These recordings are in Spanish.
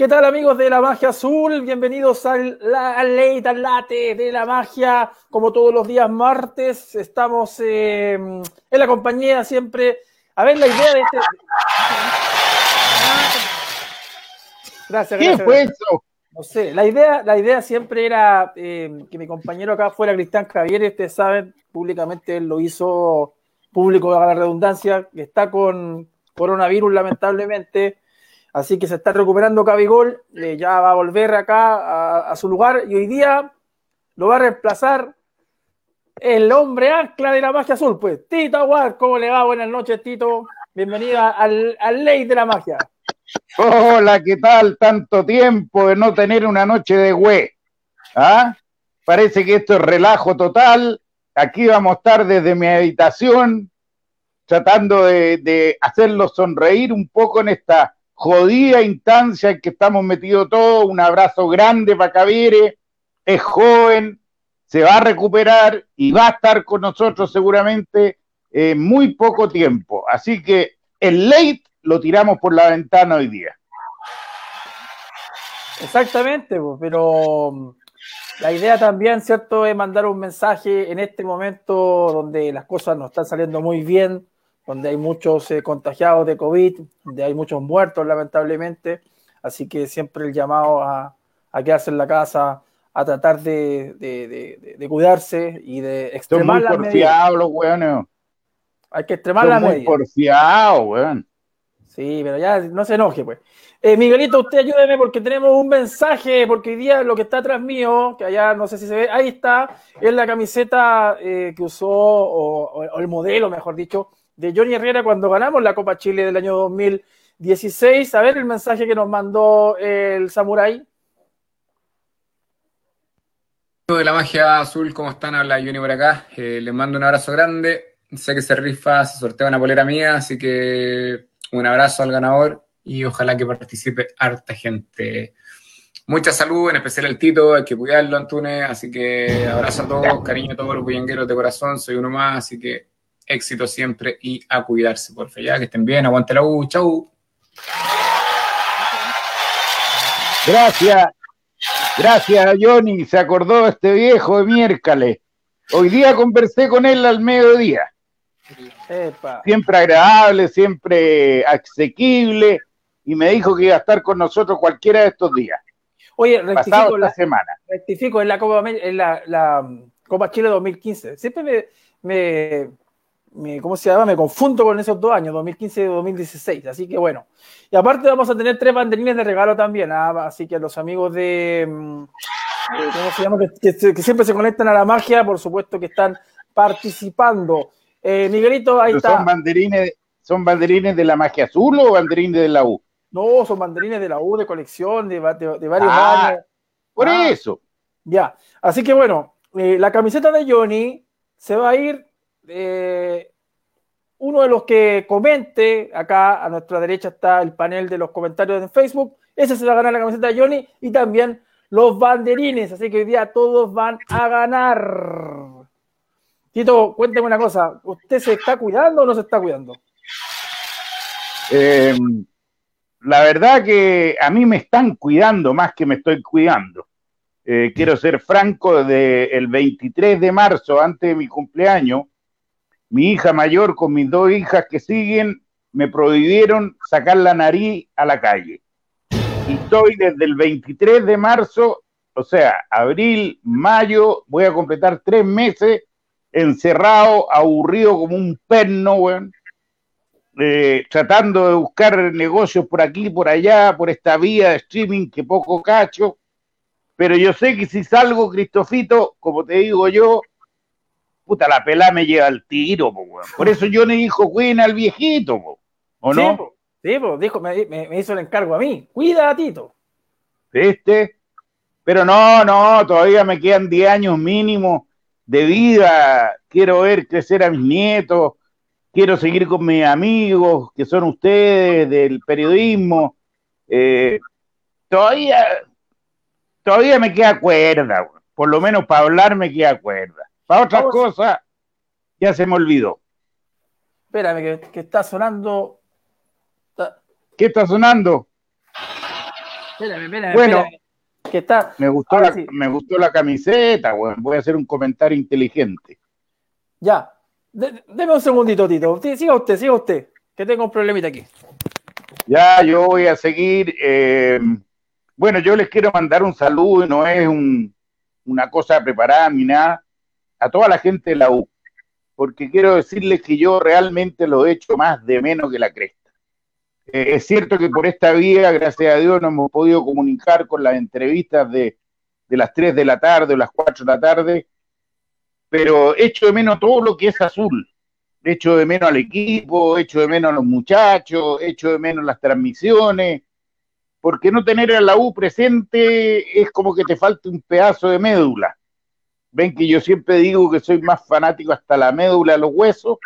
¿Qué tal amigos de la magia azul? Bienvenidos al, al late, al late de la magia. Como todos los días martes, estamos eh, en la compañía siempre. A ver, la idea de este... Gracias, ¿Qué fue eso? No sé, la idea, la idea siempre era eh, que mi compañero acá fuera Cristian Javier, ustedes saben, públicamente él lo hizo público a la redundancia, que está con coronavirus lamentablemente Así que se está recuperando Cabigol, eh, ya va a volver acá a, su lugar y hoy día lo va a reemplazar el hombre ancla de la magia azul, pues. Tito Aguar, ¿cómo le va? Buenas noches, Tito. Bienvenida al, al Ley de la Magia. Hola, ¿qué tal? Tanto tiempo de no tener una noche de güey. ¿Ah? Parece que esto es relajo total. Aquí vamos a estar desde mi habitación tratando de, de hacerlo sonreír un poco en esta jodida instancia en que estamos metidos todos. Un abrazo grande para Cavire, es joven, se va a recuperar y va a estar con nosotros seguramente en muy poco tiempo. Así que el late lo tiramos por la ventana hoy día. Exactamente, pero mm, la idea también, ¿cierto?, es mandar un mensaje en este momento donde las cosas no están saliendo muy bien, donde hay muchos eh, contagiados de COVID, donde hay muchos muertos, lamentablemente. Así que siempre el llamado a, quedarse en la casa, a tratar de, cuidarse y de extremar medidas. los weones. Hay que extremar las medidas. porfiados, weón. Sí, pero ya no se enoje, pues. Eh, Miguelito, usted ayúdeme porque tenemos un mensaje, porque hoy día lo que está atrás mío, que allá no sé si se ve, ahí está, es la camiseta eh, que usó, o, el modelo, mejor dicho, de Johnny Herrera cuando ganamos la Copa Chile del año 2016. A ver el mensaje que nos mandó el Samurai. De la magia azul, ¿cómo están? Habla Johnny por acá. Eh, les mando un abrazo grande. Sé que se rifa, se sortea una polera mía, así que un abrazo al ganador y ojalá que participe harta gente. Mucha salud, en especial el Tito, hay que cuidarlo, Antunes, así que abrazo a todos, cariño a todos los bullangueros de corazón, soy uno más, así que éxito siempre y a cuidarse, por favor. Ya que estén bien, aguante la U, chau. Gracias, gracias Johnny, se acordó este viejo de miércoles. Hoy día conversé con él al mediodía. Siempre agradable, siempre asequible, y me dijo que iba a estar con nosotros cualquiera de estos días. Oye, rectifico la semana. Rectifico en la Copa, en la, Copa Chile 2015. Siempre me, ¿cómo se llama? Me confundo con esos dos años, 2015 y 2016. Así que bueno. Y aparte vamos a tener tres banderines de regalo también. ¿ah? Así que los amigos de, mm, ¿cómo se llama? Que, siempre se conectan a la magia, por supuesto que están participando. Eh, Miguelito, ahí está. Son banderines, ¿Son banderines de la magia azul o banderines de la U? No, son banderines de la U, de colección, de, de, varios ah, años. Por ah. eso. Ya. Así que bueno, eh, la camiseta de Johnny se va a ir uno de los que comente, acá a nuestra derecha está el panel de los comentarios en Facebook, ese se va a ganar la camiseta de Johnny y también los banderines, así que hoy día todos van a ganar. Tito, cuénteme una cosa, ¿usted se está cuidando o no se está cuidando? Eh, la verdad que a mí me están cuidando más que me estoy cuidando. Eh, quiero ser franco, desde el 23 de marzo, antes de mi cumpleaños, mi hija mayor con mis dos hijas que siguen me prohibieron sacar la nariz a la calle. Y estoy desde el 23 de marzo, o sea, abril, mayo, voy a completar tres meses encerrado, aburrido como un perno, weón, eh, tratando de buscar negocios por aquí, por allá, por esta vía de streaming que poco cacho. Pero yo sé que si salgo, Cristofito, como te digo yo, puta, la pela me lleva al tiro, por eso yo le dijo, cuida al viejito, ¿o no? Sí, dijo, me, hizo el encargo a mí, cuida a Tito. ¿Viste? Pero no, no, todavía me quedan 10 años mínimo de vida, quiero ver crecer a mis nietos, quiero seguir con mis amigos, que son ustedes del periodismo. Eh, todavía, todavía me queda cuerda, por lo menos para hablar me queda cuerda. Para otras cosas, ya se me olvidó. Espérame, que, está sonando. ¿Qué está sonando? Espérame, espérame, Bueno. espérame. Que está. Me gustó, Ahora la, sí. me gustó la camiseta, weón. Voy a hacer un comentario inteligente. Ya. De- deme un segundito, Tito. Siga usted, siga usted. Que tengo un problemita aquí. Ya, yo voy a seguir. eh, bueno, yo les quiero mandar un saludo no es un- una cosa preparada ni nada a toda la gente de la U, porque quiero decirles que yo realmente lo he hecho más de menos que la cresta. Eh, es cierto que por esta vía, gracias a Dios, nos hemos podido comunicar con las entrevistas de, de las 3 de la tarde o las 4 de la tarde, pero echo de menos todo lo que es azul echo de menos al equipo, echo de menos a los muchachos, echo de menos las transmisiones, porque no tener a la U presente es como que te falta un pedazo de médula. Ven que yo siempre digo que soy más fanático hasta la médula los huesos.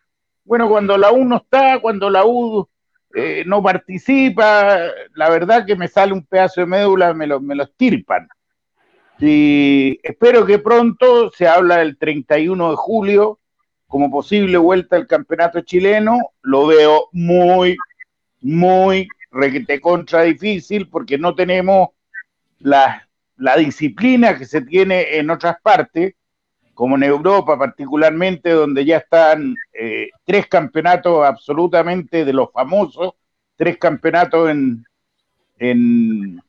Bueno, cuando la U no está, cuando la U eh, no participa, la verdad que me sale un pedazo de médula, me lo, me lo estirpan. Y espero que pronto se habla del 31 de julio, como posible vuelta al campeonato chileno, lo veo muy, muy requete contra difícil porque no tenemos la, la disciplina que se tiene en otras partes, como en Europa particularmente, donde ya están eh, tres campeonatos absolutamente de los famosos, tres campeonatos en, en,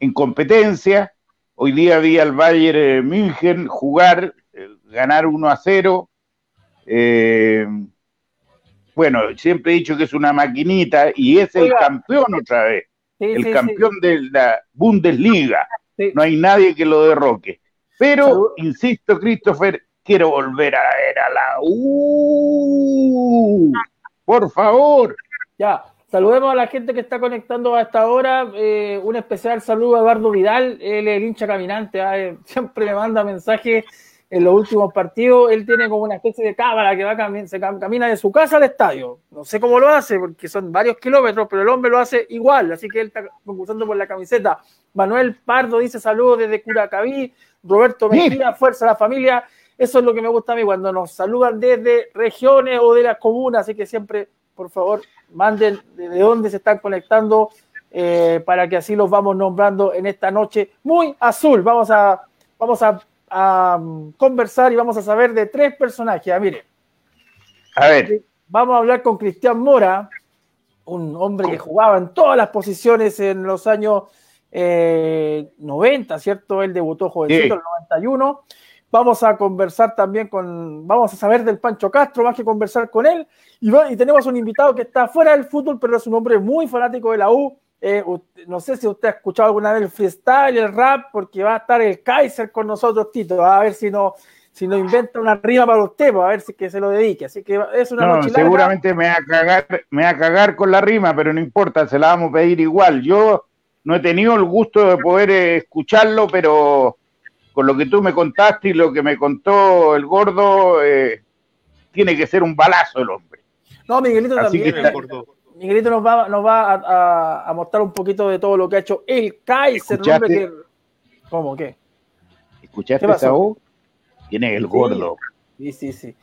en competencia. Hoy día vi al Bayern eh, München jugar, eh, ganar 1 a 0. Eh, bueno, siempre he dicho que es una maquinita y es el Oiga. campeón otra vez, Sí, el sí, sí. campeón de la Bundesliga. Sí. No hay nadie que lo derroque. Pero, Salud. insisto, Christopher, quiero volver a ver a la U. Por favor. Ya, saludemos a la gente que está conectando a esta hora. Eh, un especial saludo a Eduardo Vidal, él es el hincha caminante, ah, eh, siempre me manda mensajes en los últimos partidos. Él tiene como una especie de cámara que va cami- se cam- camina de su casa al estadio. No sé cómo lo hace, porque son varios kilómetros, pero el hombre lo hace igual, así que él está concursando por la camiseta. Manuel Pardo dice saludos desde Curacaví. Roberto Mejía, fuerza a la familia. Eso es lo que me gusta a mí, cuando nos saludan desde regiones o de las comunas, así que siempre, por favor, manden de dónde se están conectando eh, para que así los vamos nombrando en esta noche muy azul. Vamos a, vamos a, a, um, conversar y vamos a saber de tres personajes. Ah, mire, A ver, vamos a hablar con Cristian Mora, un hombre que jugaba en todas las posiciones en los años eh, 90, ¿cierto? Él debutó jovencito Sí. en el 91. Vamos a conversar también con, vamos a saber del Pancho Castro, más que conversar con él. Y, y tenemos un invitado que está fuera del fútbol, pero es un hombre muy fanático de la U. Eh, usted- no sé si usted ha escuchado alguna vez el freestyle, el rap, porque va a estar el Kaiser con nosotros, Tito. A ver si no, si nos inventa una rima para usted, pues, a ver si que se lo dedique. Así que es una no, noche larga. seguramente me va a cagar, me va a cagar con la rima, pero no importa, se la vamos a pedir igual. Yo no he tenido el gusto de poder eh, escucharlo, pero con lo que tú me contaste y lo que me contó el gordo, eh, tiene que ser un balazo el hombre. No, Miguelito Así también. que Me acordó. Miguelito nos va, nos va a, a- a mostrar un poquito de todo lo que ha hecho el Kaiser, hombre que. ¿Cómo? ¿Qué? ¿Escuchaste ¿Qué voz? Tiene el gordo. Sí, sí, sí.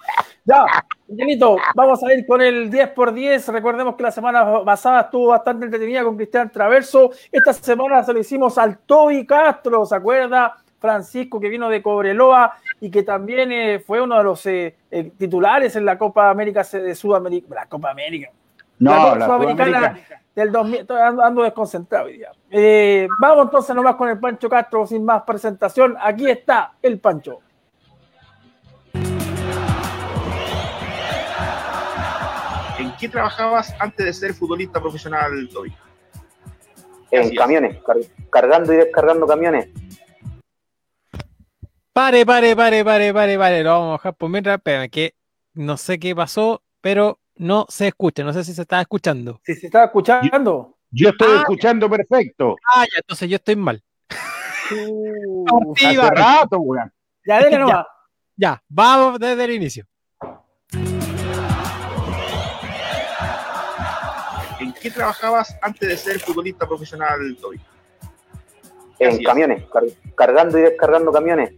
Ya, Miguelito, vamos a ir con el 10x10. Recordemos que la semana pasada estuvo bastante entretenida con Cristian Traverso. Esta semana se lo hicimos al Toby Castro, ¿se acuerda? Francisco, que vino de Cobreloa y que también eh, fue uno de los eh, eh, titulares en la Copa América de Sudamérica. La Copa América. No, Copa la Sudamericana Sudamericana. del 2000, estoy ando, ando desconcentrado hoy día. Eh, vamos entonces nomás con el Pancho Castro, sin más presentación. Aquí está el Pancho. ¿En qué trabajabas antes de ser futbolista profesional, Toby? En camiones, car- cargando y descargando camiones. Pare, pare, pare, pare, pare, pare. Lo vamos a bajar por mientras. Espérame, que no sé qué pasó, pero no se escucha. No sé si se está escuchando. Si se está escuchando. Yo estoy Ah. escuchando perfecto. Ah, ya, entonces yo estoy mal. Uh, Hace va. rato, weón. ya, dele nomás. Ya, vamos desde el inicio. ¿En qué trabajabas antes de ser futbolista profesional, Toby? En camiones, car- cargando y descargando camiones.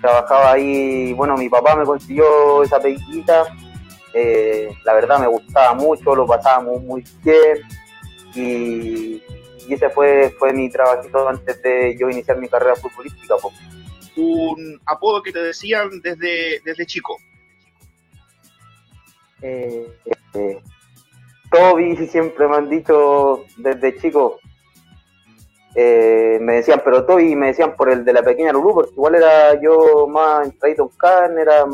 Trabajaba ahí, bueno, mi papá me consiguió esa peguita. Eh, la verdad me gustaba mucho, lo pasábamos muy bien. Y, y ese fue, fue mi trabajito antes de yo iniciar mi carrera futbolística. po. Un apodo que te decían desde, desde chico. Eh, eh, Toby siempre me han dicho desde chico. eh, me decían, pero Toby, me decían por el de la pequeña Lulú, porque igual era yo más entradito en carne, era,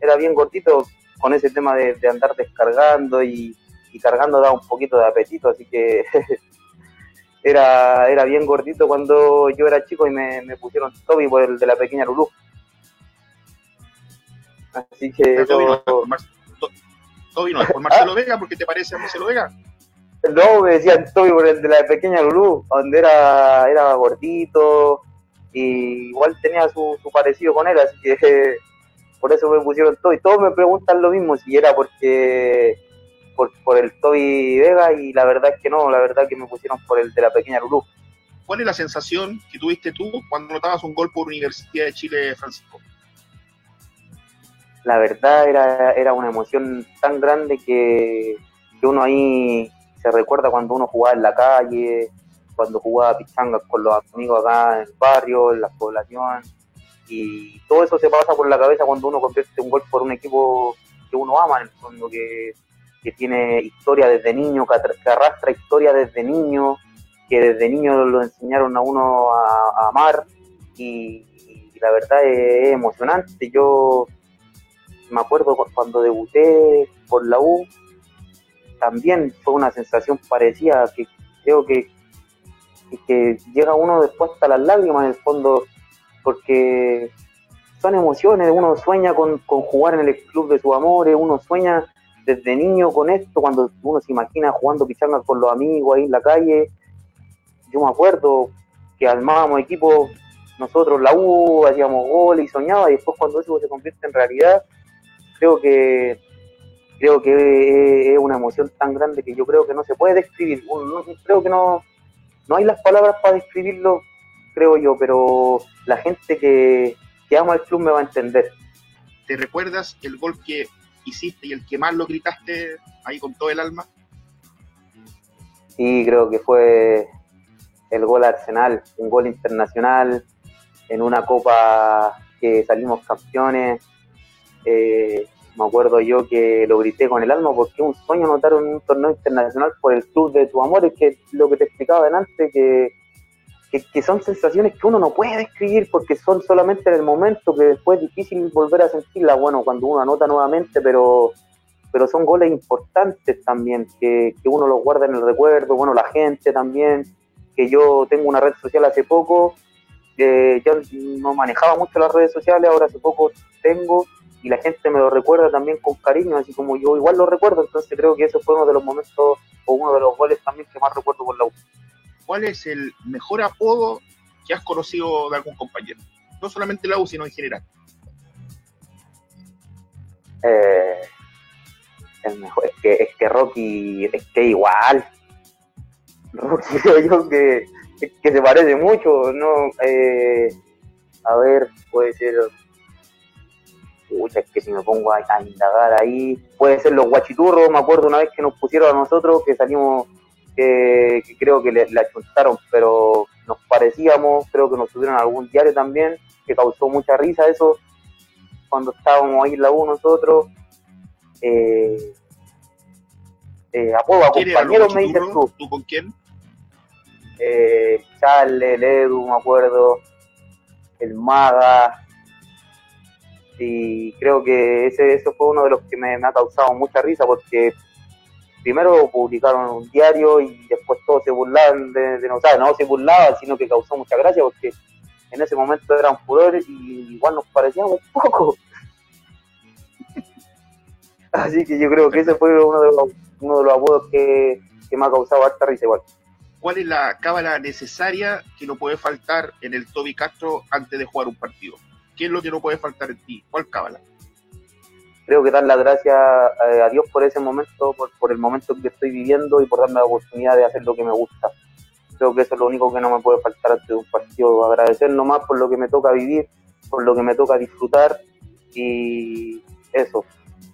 era bien gordito con ese tema de, de andar descargando y, y cargando da un poquito de apetito, así que era, era bien gordito cuando yo era chico y me, me pusieron Toby por el de la pequeña Lulú. Así que Toby no, Toby no es por Marcelo Vega, porque te parece a Marcelo Vega. No, me decían Toby por el de la pequeña Lulú, donde era, era gordito y igual tenía su, su parecido con él, así que por eso me pusieron Toby. Todos me preguntan lo mismo, si era porque por, por el Toby Vega y la verdad es que no, la verdad que me pusieron por el de la pequeña Lulú. ¿Cuál es la sensación que tuviste tú cuando notabas un gol por Universidad de Chile, Francisco? La verdad era, era una emoción tan grande que, que uno ahí se recuerda cuando uno jugaba en la calle, cuando jugaba pichangas con los amigos acá en el barrio, en la población, y todo eso se pasa por la cabeza cuando uno convierte un gol por un equipo que uno ama, en el fondo, que, que tiene historia desde niño, que, arrastra historia desde niño, que desde niño lo enseñaron a uno a, amar, y, y la verdad es, emocionante. Yo me acuerdo cu- cuando debuté por la U, también fue una sensación parecida, que creo que, que llega uno después hasta las lágrimas en el fondo, porque son emociones, uno sueña con, jugar en el club de sus amores, uno sueña desde niño con esto, cuando uno se imagina jugando pichanga con los amigos ahí en la calle, yo me acuerdo que armábamos equipos, nosotros la U, hacíamos goles y soñaba, y después cuando eso se convierte en realidad, creo que creo que es una emoción tan grande que yo creo que no se puede describir. Creo que no, no hay las palabras para describirlo, creo yo, pero la gente que, que ama el club me va a entender. ¿Te recuerdas el gol que hiciste y el que más lo gritaste ahí con todo el alma? Sí, creo que fue el gol Arsenal, un gol internacional en una copa que salimos campeones. Eh, me acuerdo yo que lo grité con el alma porque un sueño anotar un torneo internacional por el club de tu amor, es que lo que te explicaba delante, que, que, son sensaciones que uno no puede describir porque son solamente en el momento, que después es difícil volver a sentirla, bueno, cuando uno anota nuevamente, pero pero son goles importantes también, que, que uno los guarda en el recuerdo, bueno, la gente también, que yo tengo una red social hace poco, eh, yo no manejaba mucho las redes sociales, ahora hace poco tengo, y la gente me lo recuerda también con cariño, así como yo igual lo recuerdo, entonces creo que eso fue uno de los momentos, o uno de los goles también que más recuerdo por la U. ¿Cuál es el mejor apodo que has conocido de algún compañero? No solamente la U, sino en general. Eh, el mejor, es que, es que Rocky, es que igual. Rocky creo yo que, que se parece mucho, ¿no? Eh, a ver, puede ser. Pucha, es que si me pongo a, a indagar ahí, puede ser los guachiturros, me acuerdo una vez que nos pusieron a nosotros, que salimos, que, que creo que le, le achuntaron, pero nos parecíamos, creo que nos subieron a algún diario también, que causó mucha risa eso, cuando estábamos ahí en la U nosotros, eh, eh, apodo a ¿Quién era compañeros me dices tú, ¿Tú con quién? eh, Charles, el Edu, me acuerdo, el Maga, y creo que ese, ese fue uno de los que me, me ha causado mucha risa porque primero publicaron un diario y después todos se burlaban de, de nosotros, no se burlaban, sino que causó mucha gracia porque en ese momento eran furores y igual nos parecíamos un poco. Así que yo creo que ese fue uno de los, uno que, que me ha causado harta risa igual. ¿Cuál es la cábala necesaria que no puede faltar en el Toby Castro antes de jugar un partido? ¿Qué es lo que no puede faltar en ti? ¿Cuál cábala? Creo que dar las gracias eh, a Dios por ese momento, por, el momento que estoy viviendo y por darme la oportunidad de hacer lo que me gusta. Creo que eso es lo único que no me puede faltar antes de un partido. Agradecer nomás por lo que me toca vivir, por lo que me toca disfrutar y eso.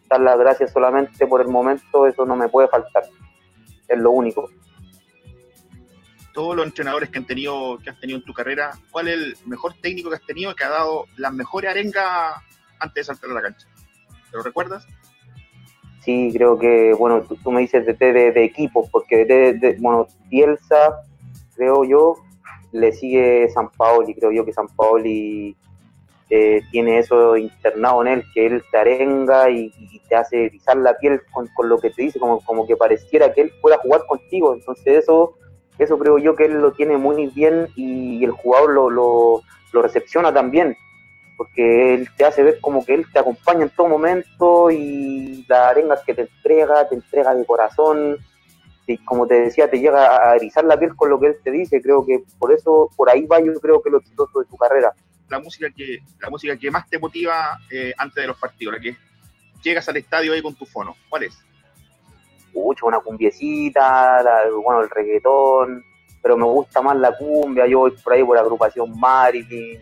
Dar las gracias solamente por el momento, eso no me puede faltar. Es lo único. todos los entrenadores que han tenido, que has tenido en tu carrera, ¿cuál es el mejor técnico que has tenido que ha dado las mejores arengas antes de saltar a la cancha? ¿Te lo recuerdas? Sí, creo que, bueno, tú, me dices de, de, de equipos, porque de, de, bueno, Bielsa, creo yo, le sigue San Paoli, creo yo que San Paoli eh, tiene eso internado en él, que él te arenga y, te hace erizar la piel con, lo que te dice, como, como que pareciera que él pueda jugar contigo. Entonces eso, eso creo yo que él lo tiene muy bien y el jugador lo, lo, lo recepciona también, porque él te hace ver como que él te acompaña en todo momento y la arenga que te entrega, te entrega de corazón. Y como te decía, te llega a erizar la piel con lo que él te dice. Creo que por eso, por ahí va yo creo que lo exitoso de su carrera la música que, la música que más te motiva eh, antes de los partidos, la que llegas al estadio ahí con tu fono? ¿Cuál es? Mucho, una cumbiecita, bueno, el reggaetón, pero me gusta más la cumbia, yo voy por ahí por la agrupación Marilyn,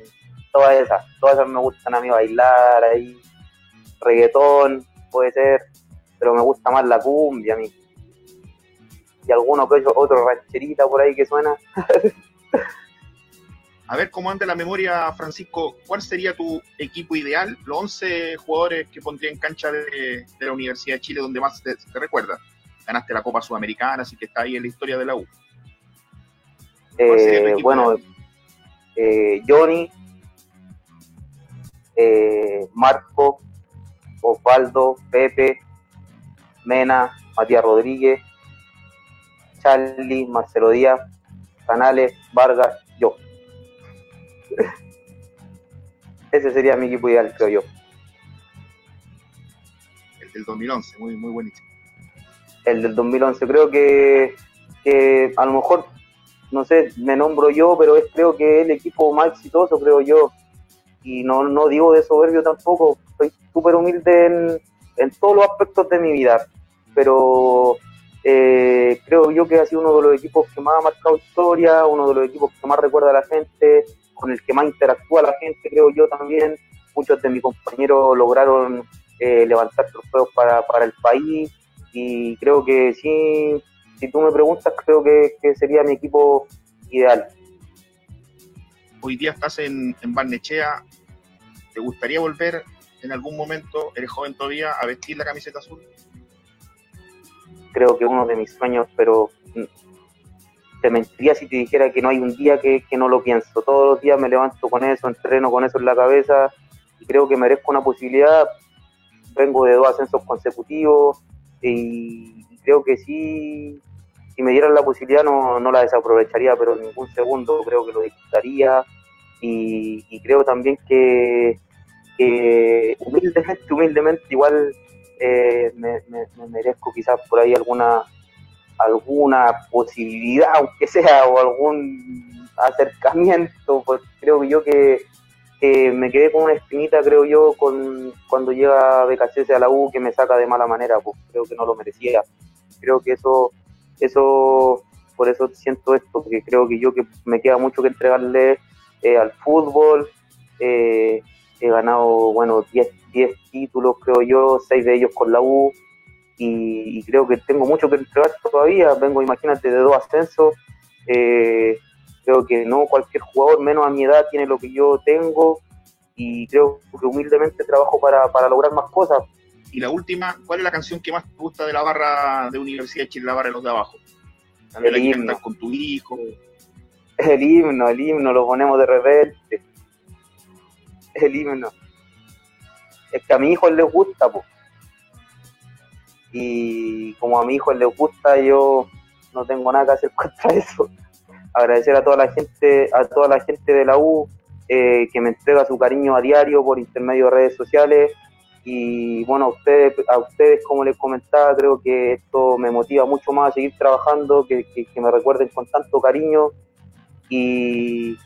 todas esas, todas esas me gustan a mí bailar ahí, reggaetón, puede ser, pero me gusta más la cumbia a mí. Y alguno que otro rancherita por ahí que suena. A ver cómo anda la memoria, Francisco. ¿Cuál sería tu equipo ideal? Los 11 jugadores que pondría en cancha de, la Universidad de Chile, donde más te, recuerda. Ganaste la Copa Sudamericana, así que está ahí en la historia de la U. Eh, bueno, eh, Johnny, eh, Marco, Osvaldo, Pepe, Mena, Matías Rodríguez, Charlie, Marcelo Díaz, Canales, Vargas, yo. Ese sería mi equipo ideal, creo yo. El del 2011, muy, muy buenísimo. El del 2011, creo que, que a lo mejor, no sé, me nombro yo, pero es creo que el equipo más exitoso, creo yo. Y no, no digo de soberbio tampoco, soy súper humilde en, en todos los aspectos de mi vida, pero eh, creo yo que ha sido uno de los equipos que más ha marcado historia, uno de los equipos que más recuerda a la gente, con el que más interactúa la gente, creo yo también. Muchos de mis compañeros lograron eh, levantar trofeos para, para el país y creo que sí, si tú me preguntas, creo que, sería mi equipo ideal. Hoy día estás en, en Barnechea, ¿te gustaría volver en algún momento, eres joven todavía, a vestir la camiseta azul? Creo que uno de mis sueños, pero te mentiría si te dijera que no hay un día que, no lo pienso. Todos los días me levanto con eso, entreno con eso en la cabeza y creo que merezco una posibilidad. Vengo de dos ascensos consecutivos y creo que sí, si me dieran la posibilidad no, la desaprovecharía, pero en ningún segundo creo que lo disfrutaría y, creo también que, humildemente, humildemente igual eh, me merezco quizás por ahí alguna alguna posibilidad, aunque sea, o algún acercamiento, pues creo yo que, me quedé con una espinita, creo yo, con cuando llega BKC a la U, que me saca de mala manera, pues creo que no lo merecía. Creo que eso, eso, por eso siento esto, porque creo que yo que me queda mucho que entregarle eh, al fútbol, eh, he ganado, bueno, 10 títulos, creo yo, 6 de ellos con la U, y, creo que tengo mucho que entregar todavía. Vengo, imagínate, de dos ascensos. Eh, creo que no cualquier jugador, menos a mi edad, tiene lo que yo tengo y creo que humildemente trabajo para, para lograr más cosas. Y la última, ¿cuál es la canción que más te gusta de la barra de Universidad de Chile, la barra de los de abajo? El himno. con tu hijo. El himno, el himno, lo ponemos de repente. El himno. Es que a mi hijo le gusta, pues y como a mi hijo le gusta, yo no tengo nada que hacer contra eso. Agradecer a toda la gente, a toda la gente de la U eh, que me entrega su cariño a diario por intermedio de redes sociales. Y bueno, a ustedes, a ustedes, como les comentaba, creo que esto me motiva mucho más a seguir trabajando, que, me recuerden con tanto cariño. Y,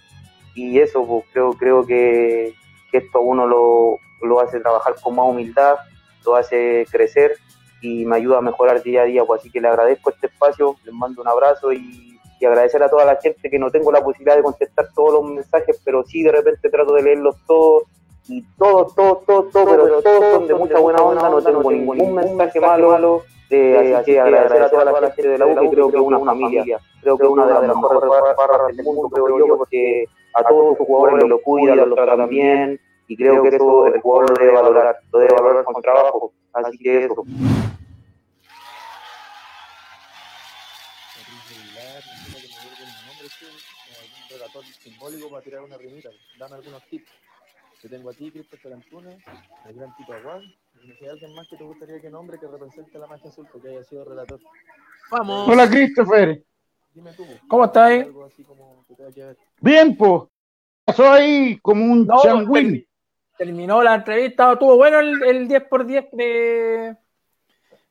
y eso, pues creo, creo que, esto uno lo, lo hace trabajar con más humildad, lo hace crecer y me ayuda a mejorar día a día. Pues así que le agradezco este espacio, les mando un abrazo y, agradecer a toda la gente que no tengo la posibilidad de contestar todos los mensajes, pero sí de repente trato de leerlos todos y todos, todos, todos, todos, pero todos son de mucha buena onda, no tengo ningún mensaje malo. Eh, así que agradecer a toda la gente de la U, que creo que es una familia, creo que es una de las mejores barras del mundo, creo yo, porque a todos sus jugadores lo cuida, lo tratan bien, y creo que eso el jugador lo debe valorar, lo debe valorar con trabajo, así que eso. simbólico para tirar una rimita, dame algunos tips. Yo tengo aquí Christopher Antunes, el gran Tito Aguad, y si hay alguien más que te gustaría que nombre que represente la magia azul porque haya sido relator. Vamos. Hola, Christopher. Dime tú, po, ¿Cómo estás ahí? algo así como que tenga que ver. Bien, pues. Pasó ahí como un No, terminó la entrevista, estuvo bueno el, el 10 por 10 de,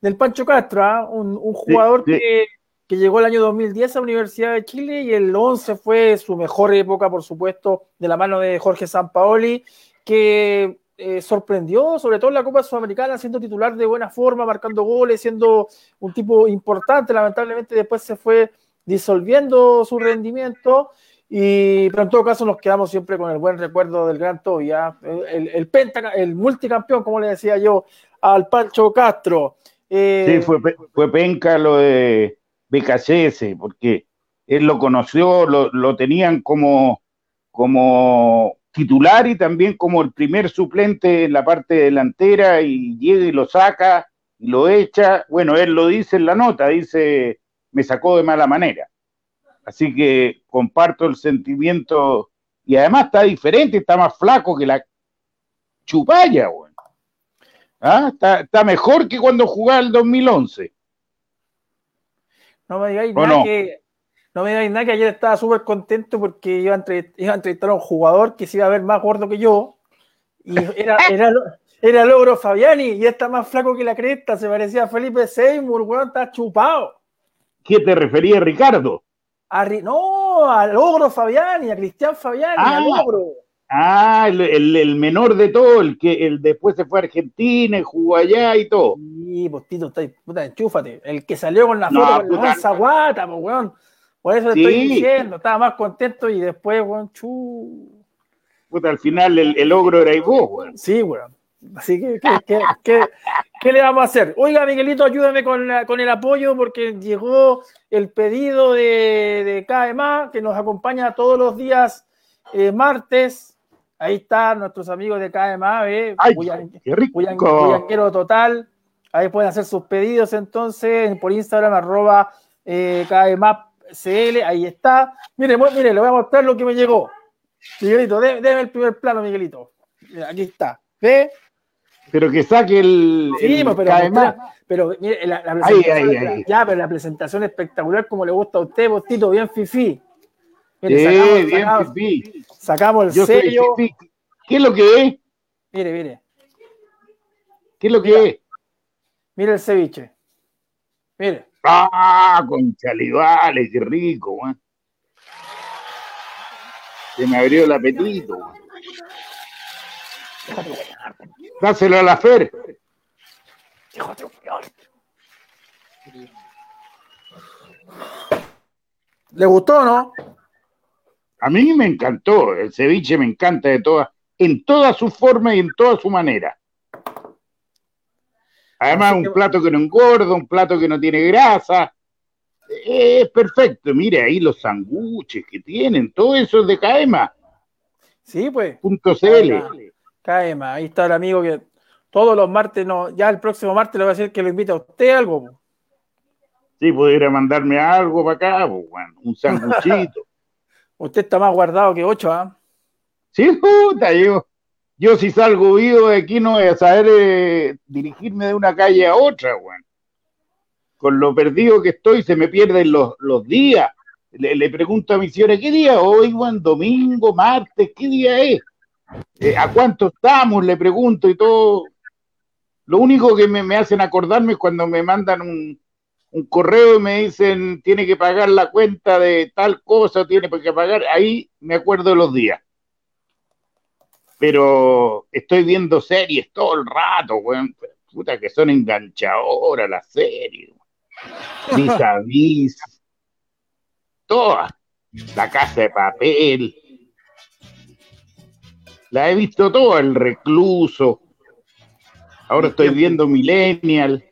del Pancho Castro, ¿ah? un, un jugador. Que, que llegó el año 2010 a la Universidad de Chile y el 11 fue su mejor época, por supuesto, de la mano de Jorge Sampaoli, que eh, sorprendió, sobre todo en la Copa Sudamericana, siendo titular de buena forma, marcando goles, siendo un tipo importante. Lamentablemente después se fue disolviendo su rendimiento. Y, pero en todo caso nos quedamos siempre con el buen recuerdo del gran Tobia, el, el, penta, el multicampeón, como le decía yo, al Pancho Castro. Eh, Sí, fue, fue penca lo de BKCS, porque él lo conoció, lo, lo tenían como, como titular y también como el primer suplente en la parte delantera y llega y lo saca y lo echa. Bueno, él lo dice en la nota, dice, me sacó de mala manera. Así que comparto el sentimiento y además está diferente, está más flaco que la chupalla, güey. ¿Ah? Está, está mejor que cuando jugaba el 2011. No me digáis ¿O nada que. No me digáis nada que ayer estaba súper contento porque iba a, entre- iba a entrevistar a un jugador que se iba a ver más gordo que yo. Y era, era, era Logro Fabiani y está más flaco que la cresta. Se parecía a Felipe Seymour, weón, está chupado. ¿Qué te refería, Ricardo? A Ri- no, a Logro Fabiani, a Cristian Fabiani, a Ah. Logro. Ah, el, el- el menor de todo, el que el después se fue a Argentina y jugó allá y todo. Sí, pues Tito, está, puta, enchúfate. El que salió con la No, foto con la guata, pues, weón. Por eso te Sí. estoy diciendo, estaba más contento y después, weón, chu. Puta, al final el, el ogro era y vos, güey. Sí, weón. Así que, ¿qué, qué, qué- qué le vamos a hacer? Oiga, Miguelito, ayúdame con, la- con el apoyo porque llegó el pedido de, de KMA que nos acompaña todos los días eh, martes. Ahí están nuestros amigos de KMA, ¿ve? Ay, Bullan- qué rico. Total. Ahí pueden hacer sus pedidos entonces por Instagram, arroba eh, KMACL. Ahí está. Mire, mu- mire, le voy a mostrar lo que me llegó. Miguelito, dé- déme el primer plano, Miguelito. Aquí está. ¿Ve? Pero que saque el, Sí, el pues, pero, KMA. pero mire, la, presentación, ahí, ahí. ya, pero la presentación espectacular como le gusta a usted, Bostito, bien fifi. Mire, Sí, sacamos, bien, sacamos- sacamos el Yo soy sello. ¿Qué es lo que es? Mire, mire, ¿Qué es lo que Mira. es? mire el ceviche. Mire, Ah, con chalivales, qué rico, güey. Se me abrió el apetito, güey. Dáselo a la Fer. ¿le gustó o no? A mí me encantó, el ceviche me encanta de todas, en toda su forma y en toda su manera. Además, un plato que no engorda, un plato que no tiene grasa. Es perfecto. Mire ahí los sanguches que tienen, todo eso es de KM.cl. Sí, pues. CL. Caema, ahí está el amigo que todos los martes, no, ya el próximo martes le voy a decir que lo invita a usted algo. po. Sí, pudiera mandarme algo para acá, bueno, un sanguchito. Usted está más guardado que ocho, ¿ah? Sí, puta, yo, yo si salgo vivo de aquí no voy a saber eh, dirigirme de una calle a otra, weón. Con lo perdido que estoy, se me pierden los, los días. Le, le pregunto a mi señora, ¿qué día hoy, weón? ¿Domingo, martes? ¿Qué día es? Eh, ¿A cuánto estamos? Le pregunto y todo. Lo único que me, me hacen acordarme es cuando me mandan un, un correo y me dicen, tiene que pagar la cuenta de tal cosa, tiene que pagar. Ahí me acuerdo de los días pero estoy viendo series todo el rato, weón. Puta que son enganchadoras las series. Vis a vis. Todas. La casa de papel. La he visto todo, el recluso. Ahora estoy viendo Millennial.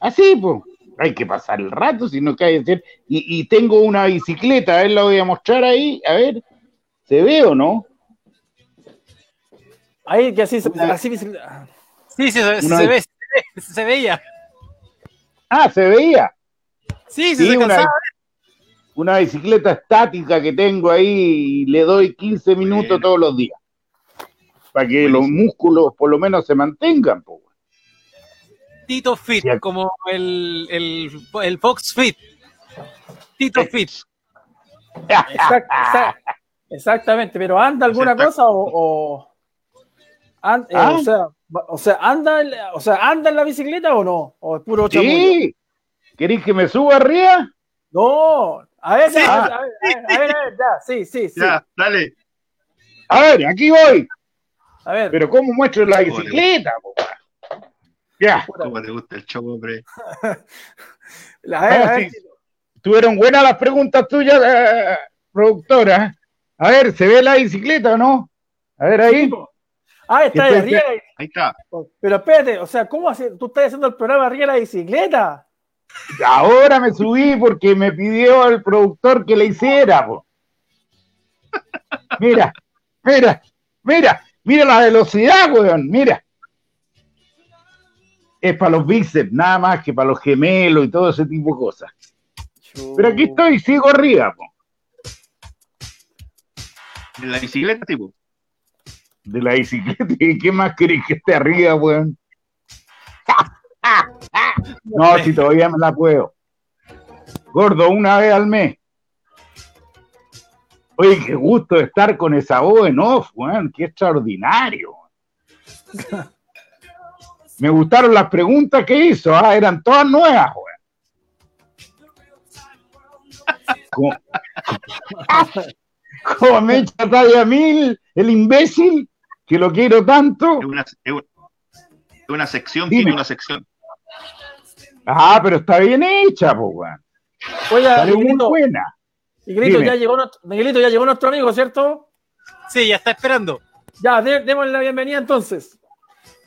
Así, pues. Hay que pasar el rato, si no cae ser. Y, y tengo una bicicleta, a ver, la voy a mostrar ahí. A ver, ¿se ve o no? Ahí que así, Una- así Sí, sí, se, Una- se ve, se ve, se veía. Ah, se veía. Sí, sí, Sí, se una, una bicicleta estática que tengo ahí y le doy 15 minutos Bueno. todos los días. Para que los músculos por lo menos se mantengan. po. Tito Fit, como el, el, el Fox Fit. Tito Fit. Exact- exact- exactamente, pero anda alguna cosa o, o, an- eh, Ah. o sea, o sea, anda, en la- o sea, anda en la bicicleta o no, o es puro. Sí. ¿Queréis que me suba arriba? No, a ver, ya, Sí. a ver, a ver, a ver, a ver, ya, sí, sí, sí. Ya, dale. A ver, aquí voy. A ver, Pero ¿cómo muestro la bicicleta? po? Ya. ¿Cómo te gusta el show, hombre? a ver, a ver, sí. Tuvieron buenas las preguntas tuyas, eh, productora. A ver, ¿se ve la bicicleta o no? A ver ahí. Ah, está ahí arriba. Ahí está. Pero espérate, o sea, ¿cómo hace? ¿Tú estás haciendo el programa arriba de la bicicleta? Ahora me subí porque me pidió el productor que le hiciera. po. Mira, mira, mira, mira la velocidad, weón, mira. Es para los bíceps, nada más que para los gemelos y todo ese tipo de cosas. Pero aquí estoy, sigo arriba, po, En la bicicleta, tipo. de la bicicleta. ¿Y qué más querés que esté arriba, weón? No, si todavía me la puedo. Gordo, una vez al mes. Oye, qué gusto estar con esa voz en off, weón. Qué extraordinario. Me gustaron las preguntas que hizo, ah, eran todas nuevas, weón. Como, como me echa talla mil, el imbécil, que lo quiero tanto. Es una, es una- es una sección, Dime. tiene una sección. Ah, pero está bien hecha, po, weón. Oye, Sale muy Miguelito, buena. Miguelito, ya llegó nuestro, Miguelito, ya llegó nuestro amigo, ¿cierto? Sí, ya está esperando. Ya, dé- démosle la bienvenida entonces.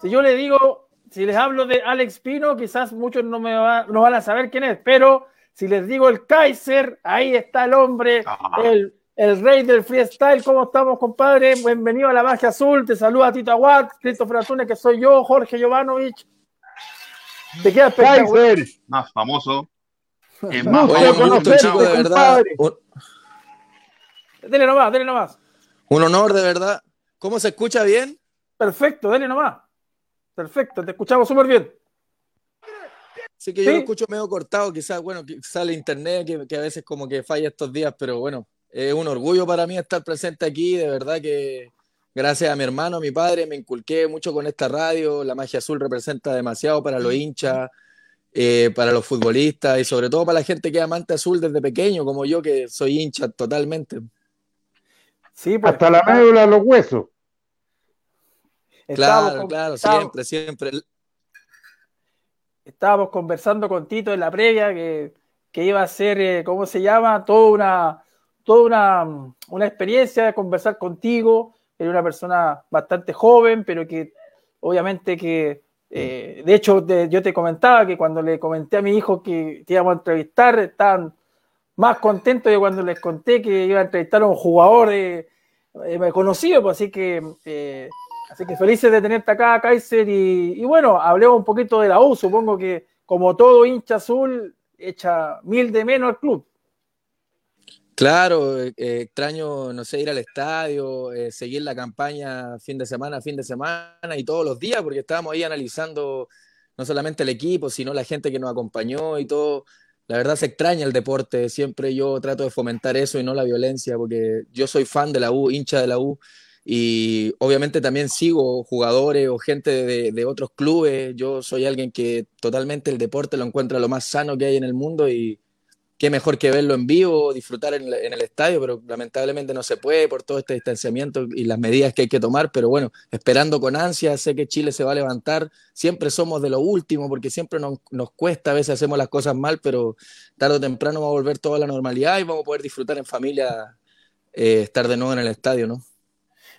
Si yo le digo, si les hablo de Alex Pino, quizás muchos no, me va- no van a saber quién es, pero si les digo el Kaiser, ahí está el hombre, Ah. el, el rey del freestyle. ¿Cómo estamos, compadre? Bienvenido a la magia azul. Te saluda Tito Aguad, Christopher Antunes, que soy yo, Jorge Jovanovic. Te queda espectacular. Kaiser, Más famoso. Es No, más Oye, un gusto, conocerte, chicos, de verdad. Un, Dele nomás, dele nomás. un honor, de verdad. ¿Cómo se escucha bien? Perfecto, dele nomás. Perfecto, te escuchamos súper bien. Sí que yo lo escucho medio cortado, quizás, bueno, quizás el internet, que, que a veces como que falla estos días, pero bueno, es un orgullo para mí estar presente aquí, de verdad que gracias a mi hermano, a mi padre, me inculqué mucho con esta radio, la magia azul representa demasiado para los hinchas, eh, para los futbolistas y sobre todo para la gente que es amante azul desde pequeño, como yo que soy hincha totalmente. Sí, pues, hasta la médula de los huesos. Estábamos Claro, con- claro, estábamos- siempre, siempre. estábamos conversando con Tito en la previa que, que iba a ser, eh, ¿cómo se llama? Toda una, toda una, una experiencia de conversar contigo. Eres una persona bastante joven, pero que obviamente que, eh, de hecho, yo te comentaba que cuando le comenté a mi hijo que te íbamos a entrevistar, estaban más contentos de cuando les conté que iba a entrevistar a un jugador eh, conocido, pues así que eh, Así que felices de tenerte acá, Kaiser. Y, bueno, hablemos un poquito de la U. Supongo que, como todo hincha azul, echa mil de menos al club. Claro, eh, extraño, no sé, ir al estadio, eh, seguir la campaña fin de semana, fin de semana y todos los días, porque estábamos ahí analizando no solamente el equipo, sino la gente que nos acompañó y todo. La verdad se extraña el deporte, siempre yo trato de fomentar eso y no la violencia, porque yo soy fan de la U, hincha de la U, y obviamente también sigo jugadores o gente de, de otros clubes. Yo soy alguien que totalmente el deporte lo encuentra lo más sano que hay en el mundo y qué mejor que verlo en vivo, disfrutar en, en, el estadio, pero lamentablemente no se puede por todo este distanciamiento y las medidas que hay que tomar, pero bueno, esperando con ansia, sé que Chile se va a levantar, siempre somos de lo último, porque siempre nos, nos cuesta, a veces hacemos las cosas mal, pero tarde o temprano va a volver toda la normalidad y vamos a poder disfrutar en familia, eh, estar de nuevo en el estadio, ¿no?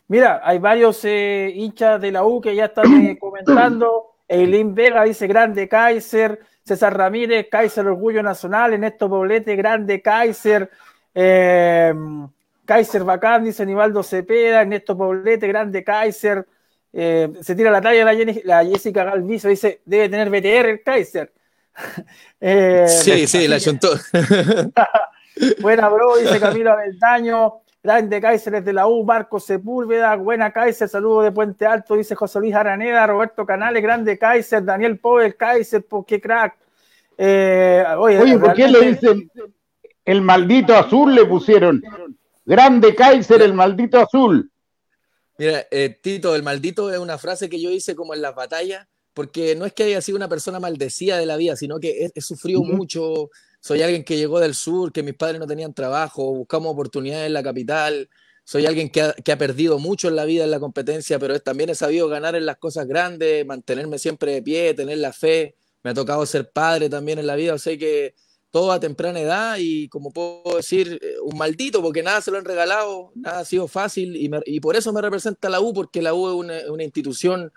Mira, hay varios eh, hinchas de la U que ya están eh, comentando. Eileen Vega dice grande Kaiser, César Ramírez, Kaiser Orgullo Nacional, Ernesto Poblete, grande Kaiser, eh, Kaiser Bacán, dice Nivaldo Cepeda, Ernesto Poblete, grande Kaiser, eh, se tira la talla la, Jenny- la Jessica Galviso, dice, debe tener BTR el Kaiser. Eh, Sí, sí, la chuntó. Buena, bro, dice Camilo Avendaño. Grande Kaiser es de la U, Marco Sepúlveda. Buena Kaiser, saludo de Puente Alto, dice José Luis Araneda. Roberto Canales, grande Kaiser. Daniel Poe, Kaiser, po, qué crack. Eh, oye, Oye, ¿por qué le dicen el maldito azul? Le pusieron. Grande Kaiser, el maldito azul. Mira, eh, Tito, el maldito es una frase que yo hice como en las batallas, porque no es que haya sido una persona maldecida de la vida, sino que he, he sufrido mucho. Soy alguien que llegó del sur, que mis padres no tenían trabajo, buscamos oportunidades en la capital. Soy alguien que ha, perdido mucho en la vida, en la competencia, pero también he sabido ganar en las cosas grandes, mantenerme siempre de pie, tener la fe. Me ha tocado ser padre también en la vida, o sea que todo a temprana edad y como puedo decir, eh, un maldito, porque nada se lo han regalado, nada ha sido fácil y, me- y por eso me representa la U, porque la U es una, una institución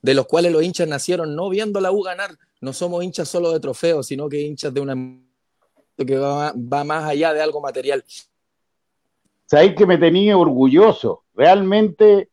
de los cuales los hinchas nacieron no viendo a la U ganar, no somos hinchas solo de trofeos, sino que hinchas de una que va, va más allá de algo material. Sabéis que me tenía orgulloso. Realmente,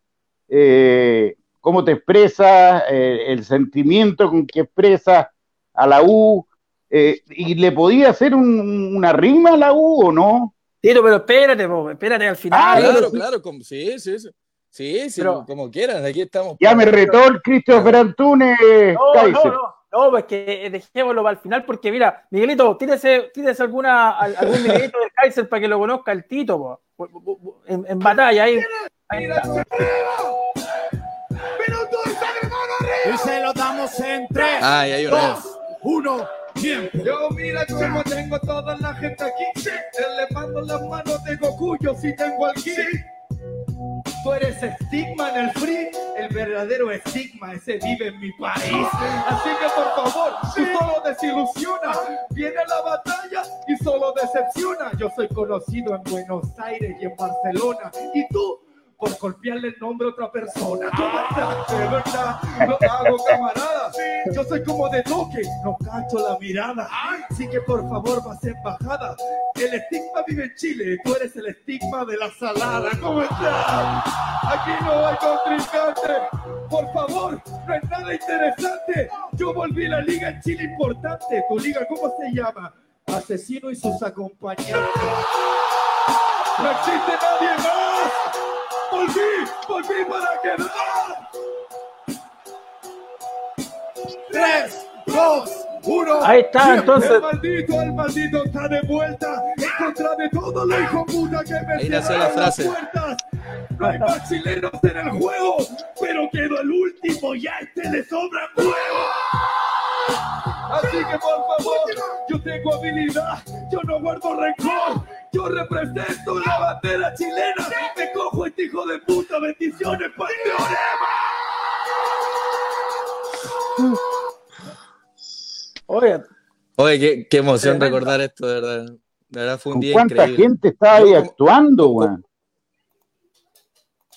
eh, cómo te expresas, eh, el sentimiento con que expresas a la U. eh, ¿Y le podía hacer un- una rima a la U o no? Tito, pero espérate, po, espérate al final. Ah, claro, pero claro, como, sí, sí, sí, sí, sí, Pero- como quieran, aquí estamos. Ya me retó el Christopher Antunes, No, Kaiser. no, no, no, pues que eh, dejémoslo para el final, porque mira, Miguelito, tírese, tírese alguna, al- algún Miguelito del Kaiser para que lo conozca el Tito, po. En, en batalla, ahí. ahí está. Y se lo damos en 3, Ay, hay una. 2, 1, tiempo. Yo mira cómo tengo toda la gente aquí. Elevando las manos de Goku, yo sí tengo al ki. Tú eres estigma en el free, el verdadero estigma, ese vive en mi país. Así que por favor, tú solo desilusiona. Viene la batalla y solo decepciona. Yo soy conocido en Buenos Aires y en Barcelona. Y tú, por golpearle el nombre a otra persona. De verdad, de verdad, lo hago camarada. Yo soy como de toque, no cacho la mirada. Así que por favor, vas embajada. El estigma vive en Chile, tú eres el estigma de la salada. ¿Cómo estás? Aquí no hay contrincante. Por favor, no es nada interesante. Yo volví a la liga en Chile importante. ¿Tu liga cómo se llama? Asesino y sus acompañantes. No existe nadie más. Volví, volví para quedar. 3, 2, 1. Ahí está, entonces. El maldito, el maldito está de vuelta en contra de todo lo hijo puta que me Ahí nació la las frase. puertas. No hay más chilenos en el juego, pero quedó el último y a este le sobran huevos. Así que por favor, yo tengo habilidad, yo no guardo rencor. Yo represento la bandera chilena. Me cojo este hijo de puta. Bendiciones para el teorema. Oye, Oye, qué, qué emoción Tremendo. recordar esto, de verdad. De verdad fue un ¿Con día cuánta increíble. gente estaba ahí actuando, weón?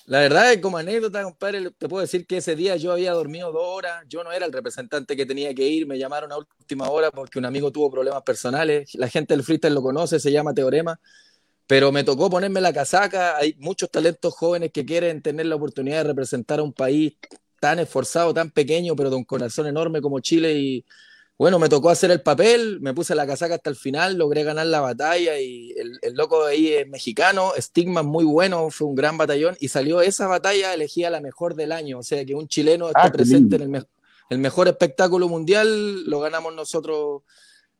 La verdad es como anécdota, compadre, te puedo decir que ese día yo había dormido dos horas, yo no era el representante que tenía que ir, me llamaron a última hora porque un amigo tuvo problemas personales, la gente del freestyle lo conoce, se llama Teorema, pero me tocó ponerme la casaca, hay muchos talentos jóvenes que quieren tener la oportunidad de representar a un país tan esforzado, tan pequeño, pero de un corazón enorme como Chile y bueno, me tocó hacer el papel, me puse la casaca hasta el final, logré ganar la batalla y el, el loco de ahí es mexicano, Stigma es muy bueno, fue un gran batallón y salió esa batalla elegida la mejor del año, o sea que un chileno esté Ah, presente lindo. en el, me- el mejor espectáculo mundial, lo ganamos nosotros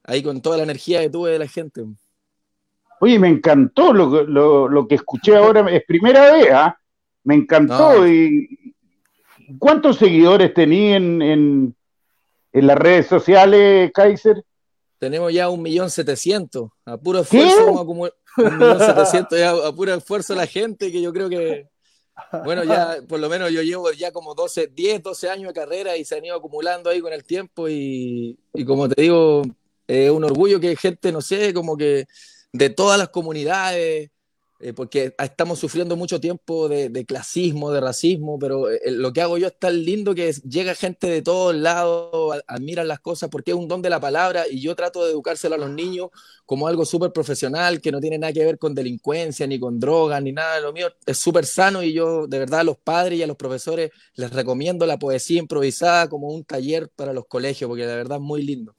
ahí con toda la energía que tuve de la gente. Oye, me encantó lo, que- lo, lo que escuché ahora, es primera vez, ¿ah? Me encantó. No. Y, ¿Cuántos seguidores tenía en, en, en las redes sociales, Kaiser? Tenemos ya un millón setecientos, a puro esfuerzo vamos a acumular un millón setecientos, ya a puro esfuerzo la gente que yo creo que Bueno, ya por lo menos yo llevo ya como 12, 10, 12 años de carrera y se han ido acumulando ahí con el tiempo y, y como te digo, es un orgullo que gente, no sé, como que de todas las comunidades, eh, porque estamos sufriendo mucho tiempo de, clasismo, de racismo, pero eh, lo que hago yo es tan lindo que llega gente de todos lados, admiran las cosas porque es un don de la palabra y yo trato de educárselo a los niños como algo súper profesional, que no tiene nada que ver con delincuencia, ni con drogas, ni nada de lo mío. Es súper sano y yo de verdad a los padres y a los profesores les recomiendo la poesía improvisada como un taller para los colegios, porque de verdad es muy lindo.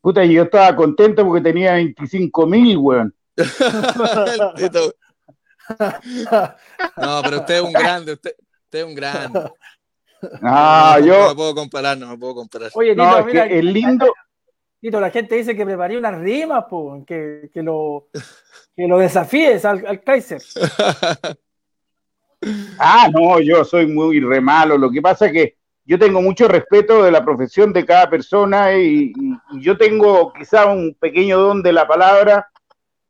Puta, yo estaba contento porque tenía 25 mil, weón. El Tito. No, pero usted es un grande, usted, usted es un grande. Ah, no, no yo. me puedo comparar, no me puedo comparar. Oye, Tito, No, es mira, que es lindo. Tito, la gente dice que preparé unas rimas, po, que, que lo, que lo desafíes al, al Kaiser. Ah, no, yo soy muy re malo. Lo que pasa es que yo tengo mucho respeto de la profesión de cada persona y, y- y yo tengo quizá un pequeño don de la palabra,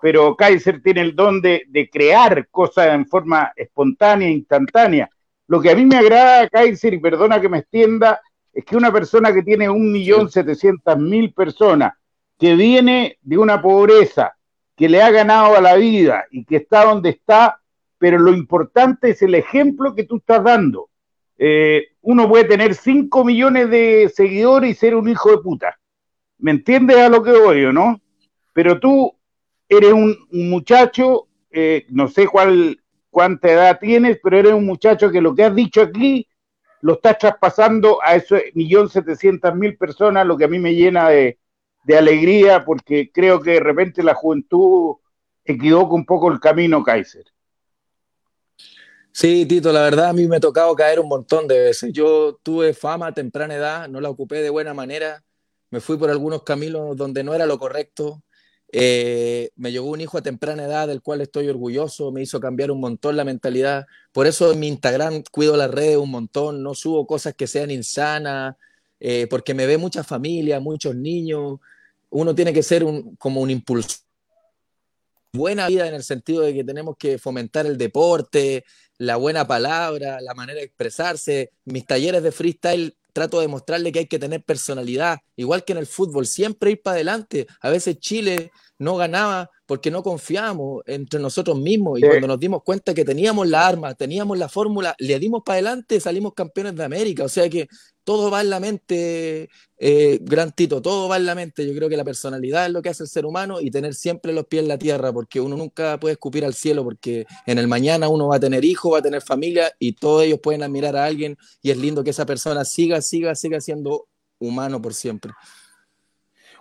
pero Kaiser tiene el don de, de crear cosas en forma espontánea, instantánea. Lo que a mí me agrada, Kaiser, y perdona que me extienda, es que una persona que tiene un millón setecientas mil personas, que viene de una pobreza, que le ha ganado a la vida y que está donde está, pero lo importante es el ejemplo que tú estás dando. Eh, uno puede tener 5 millones de seguidores y ser un hijo de puta. ¿Me entiendes a lo que voy, o no? Pero tú eres un, muchacho, eh, no sé cuál, cuánta edad tienes, pero eres un muchacho que lo que has dicho aquí lo estás traspasando a esos millón setecientas mil personas, lo que a mí me llena de, alegría, porque creo que de repente la juventud equivoca un poco el camino, Kaiser. Sí, Tito, la verdad a mí me ha caer un montón de veces. Yo tuve fama temprana edad, no la ocupé de buena manera, me fui por algunos caminos donde no era lo correcto. Eh, me llegó un hijo a temprana edad del cual estoy orgulloso, me hizo cambiar un montón la mentalidad. Por eso en mi Instagram cuido las redes un montón, no subo cosas que sean insanas, eh, porque me ve mucha familia, muchos niños. Uno tiene que ser un, como un impulsor buena vida en el sentido de que tenemos que fomentar el deporte, la buena palabra, la manera de expresarse. Mis talleres de freestyle trato de mostrarle que hay que tener personalidad, igual que en el fútbol, siempre ir para adelante. A veces Chile no ganaba porque no confiamos entre nosotros mismos y Sí. cuando nos dimos cuenta que teníamos la arma, teníamos la fórmula, le dimos para adelante, salimos campeones de América. O sea que todo va en la mente, eh, Gran Tito, todo va en la mente. Yo creo que la personalidad es lo que hace el ser humano y tener siempre los pies en la tierra, porque uno nunca puede escupir al cielo, porque en el mañana uno va a tener hijos, va a tener familia y todos ellos pueden admirar a alguien y es lindo que esa persona siga, siga, siga siendo humano por siempre.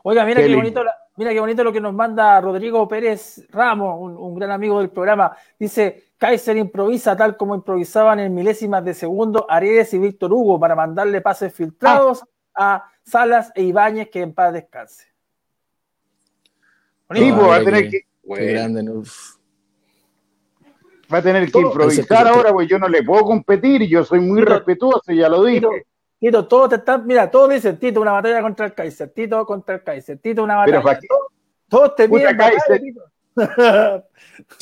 Oiga, mira Qué qué, bonito, la- mira qué bonito lo que nos manda Rodrigo Pérez Ramos, un, un gran amigo del programa. Dice, Kaiser improvisa tal como improvisaban en milésimas de segundo Aredes y Víctor Hugo para mandarle pases filtrados a Salas e Ibáñez que en paz descanse. Sí, Bonito. pues va a tener que, qué bueno, grande, ¿no? Uf. va a tener que improvisar ahora, pues yo no le puedo competir y yo soy muy respetuoso, ya lo dije. Tito, todos te están, mira, todos dicen, Tito, una batalla contra el Kaiser, Tito contra el Kaiser, Tito, una Pero batalla. ¿para qué? Todos, todos te batalla, Kaiser.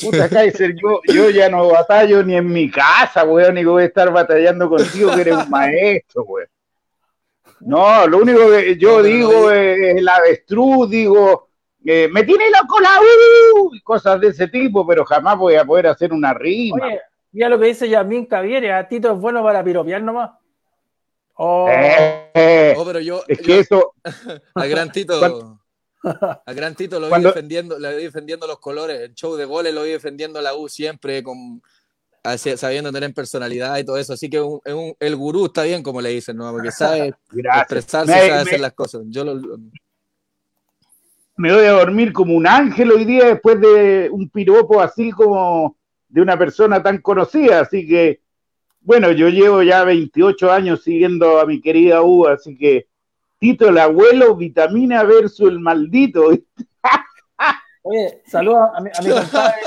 Puta Kaiser, yo, yo ya no batallo ni en mi casa, weón, ni voy a estar batallando contigo que eres un maestro, weón. No, lo único que yo pero digo es el avestruz, digo, eh, me tiene loco la U, y cosas de ese tipo, pero jamás voy a poder hacer una rima. Oye, mira lo que dice Yasmín Caviere, a Tito es bueno para piropear nomás. Oh, Eh, eh, Oh, pero yo, es yo- que eso, a Gran Tito, Cuando- a Gran Tito lo vi defendiendo, le vi defendiendo los colores, el show de goles lo vi defendiendo la U siempre con sabiendo tener personalidad y todo eso, así que un- es un- el gurú está bien como le dicen, ¿no? Porque sabe gracias. expresarse, Me- sabe me- hacer las cosas. Yo lo, lo- me voy a dormir como un ángel hoy día después de un piropo así como de una persona tan conocida. Así que, bueno, yo llevo ya 28 años siguiendo a mi querida U, así que Tito el abuelo, vitamina versus el maldito. Oye, saludo a mi, a mi compadre,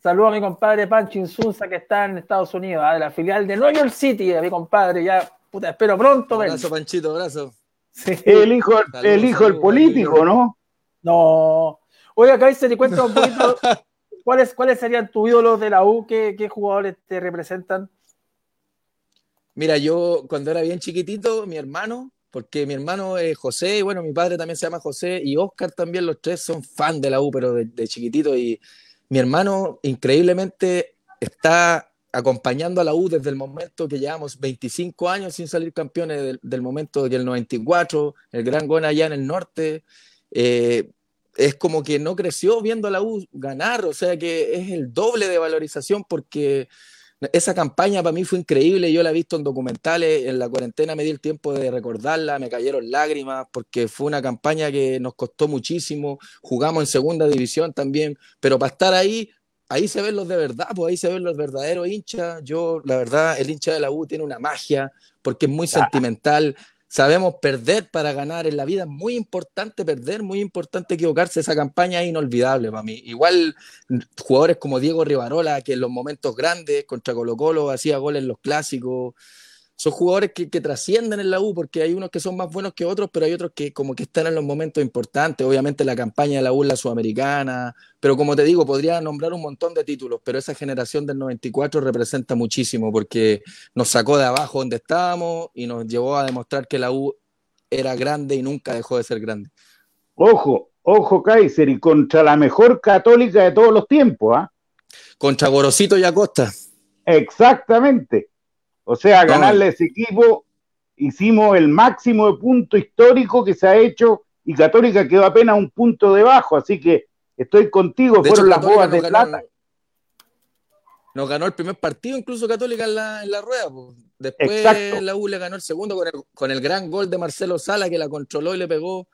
saludo a mi compadre Pancho Insunza que está en Estados Unidos, ah, de la filial de New York City, a mi compadre, ya, puta, espero pronto verlo. abrazo, Panchito, abrazo. Sí. El hijo, Saludos, el hijo del saludos, político, ¿no? No. Oiga, Kaiser, y cuéntame un poquito, ¿cuáles, ¿cuáles serían tus ídolos de la U? ¿Qué, qué jugadores te representan? Mira, yo cuando era bien chiquitito, mi hermano, porque mi hermano es José, y bueno, mi padre también se llama José, y Oscar también, los tres son fan de la U, pero de, chiquitito, y mi hermano increíblemente está acompañando a la U desde el momento que llevamos 25 años sin salir campeones, del, del momento del 94, el gran gol allá en el norte. Eh, es como que no creció viendo a la U ganar, o sea que es el doble de valorización porque esa campaña para mí fue increíble, yo la he visto en documentales, en la cuarentena me di el tiempo de recordarla, me cayeron lágrimas porque fue una campaña que nos costó muchísimo, jugamos en segunda división también, pero para estar ahí, ahí se ven los de verdad, pues ahí se ven los verdaderos hinchas, yo la verdad, el hincha de la U tiene una magia porque es muy sentimental, sabemos perder para ganar en la vida, muy importante perder, muy importante equivocarse, esa campaña es inolvidable para mí. Igual jugadores como Diego Rivarola, que en los momentos grandes contra Colo Colo hacía goles en los clásicos, son jugadores que, que, trascienden en la U, porque hay unos que son más buenos que otros, pero hay otros que como que están en los momentos importantes. Obviamente la campaña de la U la sudamericana, pero como te digo, podría nombrar un montón de títulos, pero esa generación del 94 representa muchísimo, porque nos sacó de abajo donde estábamos y nos llevó a demostrar que la U era grande y nunca dejó de ser grande. Ojo, ojo Kaiser, y contra la mejor católica de todos los tiempos, ¿ah? ¿eh? Contra Gorosito y Acosta. Exactamente. O sea, ganarle a ese equipo, hicimos el máximo de punto histórico que se ha hecho y Católica quedó apenas un punto debajo, así que estoy contigo, de fueron hecho, las bodas de ganó, plata. Nos ganó el primer partido, incluso Católica en la, en la rueda. Pues. Después Exacto. la U le ganó el segundo con el, con el gran gol de Marcelo Sala que la controló y le pegó.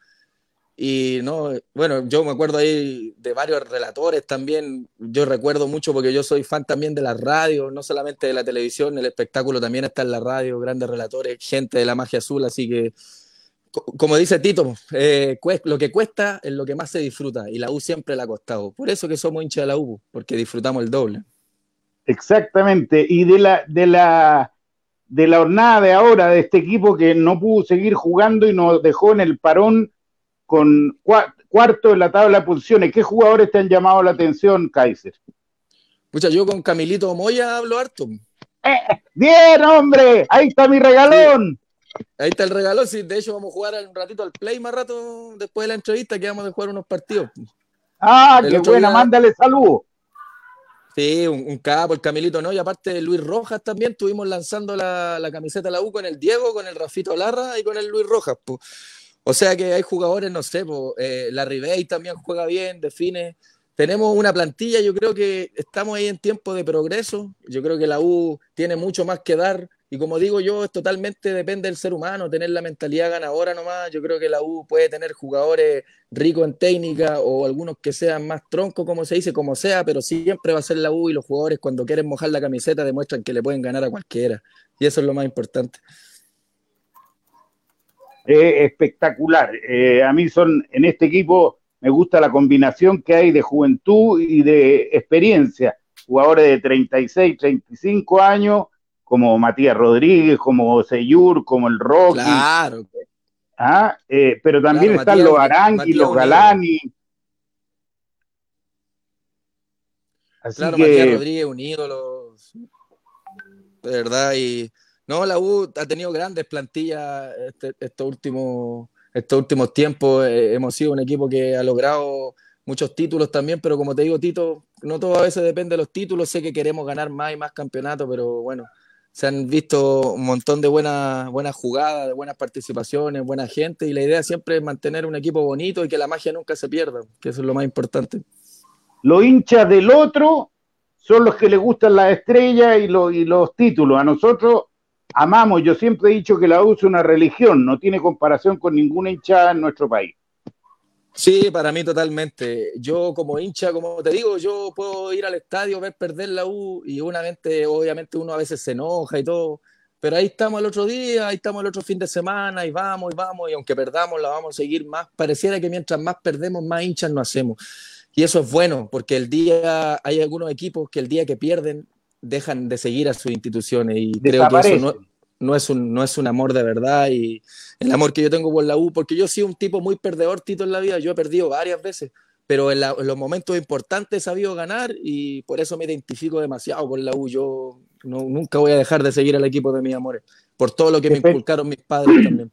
Y no, bueno, yo me acuerdo ahí de varios relatores también. Yo recuerdo mucho porque yo soy fan también de la radio, no solamente de la televisión, el espectáculo también está en la radio, grandes relatores, gente de la magia azul. Así que, co- como dice Tito, eh, lo que cuesta es lo que más se disfruta y la U siempre la ha costado. Por eso que somos hinchas de la U, porque disfrutamos el doble. Exactamente. Y de la, de la de la jornada de ahora de este equipo que no pudo seguir jugando y nos dejó en el parón con cua- cuarto en la tabla de posiciones. ¿Qué jugadores te han llamado la atención, Kaiser? Pucha, yo con Camilito Moya hablo harto. Bien, hombre, ahí está mi regalón. Ahí está el regalo, sí, de hecho vamos a jugar un ratito al play más rato después de la entrevista que vamos a jugar unos partidos. Ah, El qué buena, día- mándale saludos. Sí, un, un capo, el Camilito, ¿no? Y aparte de Luis Rojas también, estuvimos lanzando la, la camiseta de la U con el Diego, con el Rafito Larra y con el Luis Rojas. po. O sea que hay jugadores, no sé, eh, la Ribey también juega bien, define. Tenemos una plantilla, yo creo que estamos ahí en tiempo de progreso. Yo creo que la U tiene mucho más que dar. Y como digo yo, es totalmente depende del ser humano, tener la mentalidad ganadora nomás. Yo creo que la U puede tener jugadores ricos en técnica o algunos que sean más troncos, como se dice, como sea, pero siempre va a ser la U y los jugadores cuando quieren mojar la camiseta demuestran que le pueden ganar a cualquiera. Y eso es lo más importante. Eh, espectacular. Eh, a mí son, en este equipo, me gusta la combinación que hay de juventud y de experiencia. Jugadores de 36, 35 años, como Matías Rodríguez, como Seyur, como el Rocky. Claro, Ah, eh, pero también Claro, están Matías- los Arangui, los. Galani. Así claro, que, Matías Rodríguez, un ídolo. De verdad, y no, la U ha tenido grandes plantillas este- estos últimos, estos últimos tiempos. Eh, hemos sido un equipo que ha logrado muchos títulos también, pero como te digo, Tito, no todo a veces depende de los títulos. Sé que queremos ganar más y más campeonatos, pero bueno, se han visto un montón de buenas, buenas jugadas, de buenas participaciones, buena gente, y la idea siempre es mantener un equipo bonito y que la magia nunca se pierda, que eso es lo más importante. los hinchas del otro son los que les gustan las estrellas y, y los títulos. A nosotros amamos, yo siempre he dicho que la U es una religión, no tiene comparación con ninguna hinchada en nuestro país. Sí, para mí totalmente. Yo como hincha, como te digo, yo puedo ir al estadio, ver perder la U y obviamente, obviamente uno a veces se enoja y todo, pero ahí estamos el otro día, ahí estamos el otro fin de semana y vamos y vamos y aunque perdamos la vamos a seguir más. Pareciera que mientras más perdemos, más hinchas nos hacemos. Y eso es bueno, porque el día, hay algunos equipos que el día que pierden dejan de seguir a sus instituciones y creo que eso no, es un, no es un amor de verdad y el amor que yo tengo por la U, porque yo he sido un tipo muy perdedor, Tito, en la vida, yo he perdido varias veces, pero en, la- en los momentos importantes he sabido ganar y por eso me identifico demasiado con la U. Yo no, nunca voy a dejar de seguir al equipo de mis amores, por todo lo que me inculcaron mis padres también.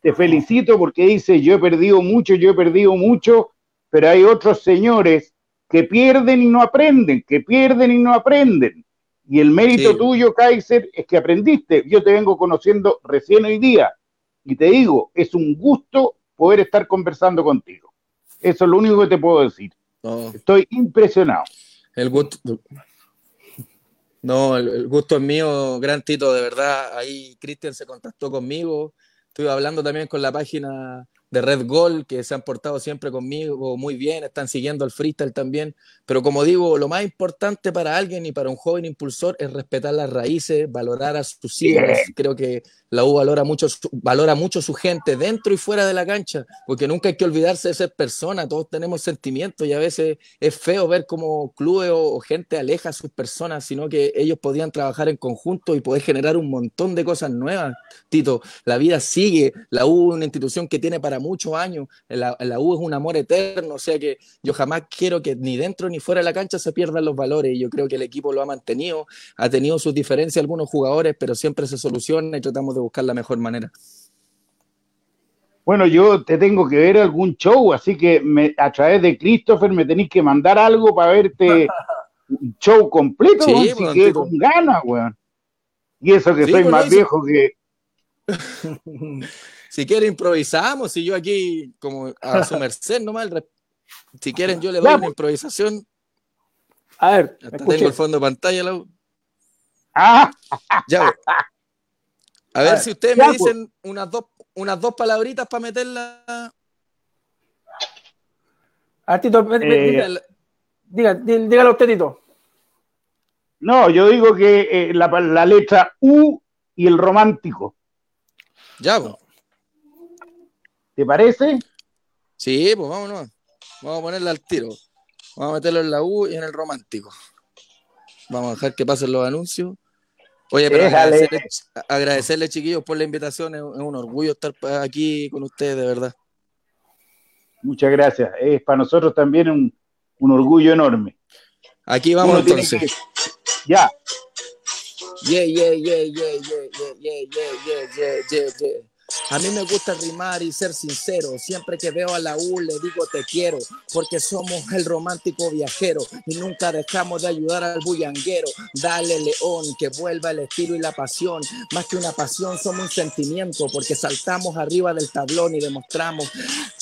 Te felicito porque dice, yo he perdido mucho, yo he perdido mucho, pero hay otros señores que pierden y no aprenden, que pierden y no aprenden. Y el mérito Sí. tuyo, Kaiser, es que aprendiste. Yo te vengo conociendo recién hoy día. Y te digo, es un gusto poder estar conversando contigo. Eso es lo único que te puedo decir. No, Estoy impresionado. el gusto. No, el, el gusto es mío, gran Tito, de verdad. Ahí Cristian se contactó conmigo. Estuve hablando también con la página de Red Gold, que se han portado siempre conmigo muy bien, están siguiendo el freestyle también. Pero como digo, lo más importante para alguien y para un joven impulsor es respetar las raíces, valorar a sus ídolos. Creo que la U valora mucho, su- valora mucho su gente dentro y fuera de la cancha, porque nunca hay que olvidarse de ser persona, todos tenemos sentimientos y a veces es feo ver cómo clubes o, o gente aleja a sus personas, sino que ellos podían trabajar en conjunto y poder generar un montón de cosas nuevas. Tito, la vida sigue, la U es una institución que tiene para muchos años, la, la U es un amor eterno, o sea que yo jamás quiero que ni dentro ni fuera de la cancha se pierdan los valores y yo creo que el equipo lo ha mantenido, ha tenido sus diferencias algunos jugadores, pero siempre se soluciona y tratamos de buscar la mejor manera. Bueno, yo te tengo que ver algún show, así que me- a través de Christopher me tenéis que mandar algo para verte un show completo, Sí, weón, si quedé Tito. con ganas, weón. Y eso que Sí, soy pues, más hice. viejo que... Si quieren improvisamos, si yo aquí como a su merced nomás, si quieren yo le doy Ya, una pues. improvisación, A ver, hasta tengo el fondo de pantalla. la- Ah, Ya. pues. A ver ver, si ustedes ya, me pues. dicen unas dos, unas dos palabritas para meterla. A Tito, me- Eh, diga, diga- dí- dígalo usted, Tito. no, yo digo que eh, la, la letra U y el romántico, Ya, pues. ¿Te parece? Sí, pues vámonos. Vamos a ponerla al tiro. Vamos a meterlo en la U y en el romántico. Vamos a dejar que pasen los anuncios. Oye, pero agradecerle, agradecerle, chiquillos, por la invitación. Es, un orgullo estar aquí con ustedes, de verdad. Muchas gracias. Es para nosotros también un, un orgullo enorme. Aquí vamos Uno entonces. que- Ya, Yeah, yeah, yeah, yeah, yeah, yeah, yeah, yeah, yeah, yeah, yeah, yeah. A mí me gusta rimar y ser sincero. Siempre que veo a la U le digo te quiero, porque somos el romántico viajero y nunca dejamos de ayudar al bullanguero. Dale león, que vuelva el estilo y la pasión. Más que una pasión, somos un sentimiento, porque saltamos arriba del tablón y demostramos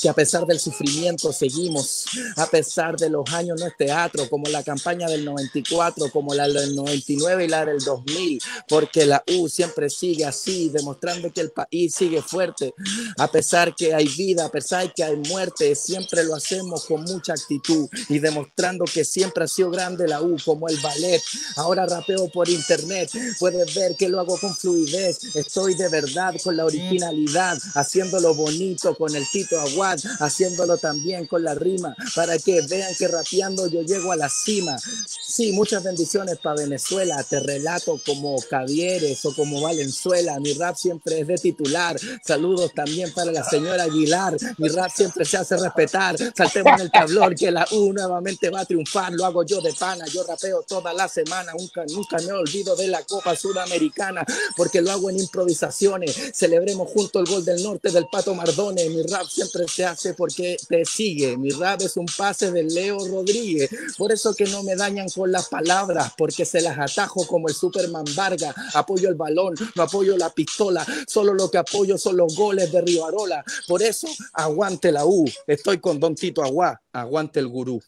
que a pesar del sufrimiento seguimos. A pesar de los años no es teatro, como la campaña del 94, como la del 99 y la del 2000, porque la U siempre sigue así, demostrando que el país sigue fuerte. A pesar que hay vida, a pesar que hay muerte, siempre lo hacemos con mucha actitud y demostrando que siempre ha sido grande la U, como el ballet. Ahora rapeo por internet, puedes ver que lo hago con fluidez. Estoy de verdad con la originalidad, haciéndolo bonito con el Tito Aguad, haciéndolo también con la rima, para que vean que rapeando yo llego a la cima. Sí, muchas bendiciones para Venezuela. Te relato como Cavieres o como Valenzuela. Mi rap siempre es de titular. Saludos también para la señora Aguilar. Mi rap siempre se hace respetar. Saltemos en el tablón que la U nuevamente va a triunfar. Lo hago yo de pana. Yo rapeo toda la semana. Nunca, nunca me olvido de la Copa Sudamericana porque lo hago en improvisaciones. Celebremos junto el gol del norte del Pato Mardone. Mi rap siempre se hace porque te sigue. Mi rap es un pase de Leo Rodríguez. Por eso que no me dañan con las palabras, porque se las atajo como el Superman Vargas. Apoyo el balón, no apoyo la pistola. Solo lo que apoyo son los goles de Rivarola. Por eso, aguante la U. Estoy con Don Tito Aguá. Aguante el gurú.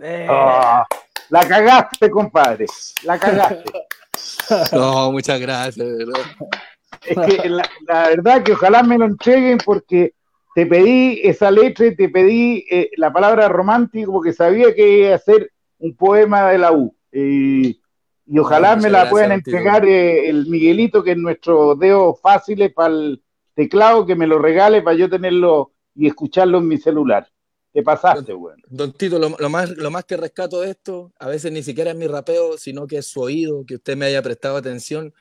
Eh, Ah, la cagaste, compadre. La cagaste. No, muchas gracias. Es que la, la verdad que ojalá me lo entreguen porque te pedí esa letra y te pedí eh, la palabra romántico porque sabía que iba a ser un poema de la U. Eh, y ojalá me la puedan don entregar eh, el Miguelito, que es nuestro dedo fácil para el teclado, que me lo regale para yo tenerlo y escucharlo en mi celular. Te pasaste, bueno. Don Tito, lo, lo más, lo más que rescato de esto, a veces ni siquiera es mi rapeo, sino que es su oído, que usted me haya prestado atención,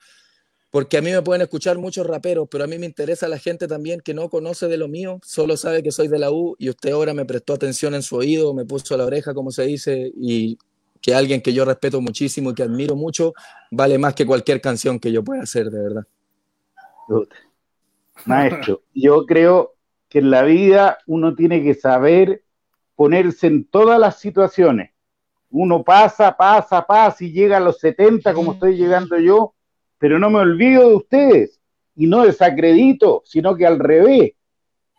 porque a mí me pueden escuchar muchos raperos, pero a mí me interesa la gente también que no conoce de lo mío, solo sabe que soy de la U y usted ahora me prestó atención en su oído, me puso a la oreja, como se dice, y que alguien que yo respeto muchísimo y que admiro mucho, vale más que cualquier canción que yo pueda hacer, de verdad. Maestro, yo creo que en la vida uno tiene que saber ponerse en todas las situaciones. Uno pasa, pasa, pasa y llega a los 70 como estoy llegando yo, pero no me olvido de ustedes y no desacredito, sino que al revés,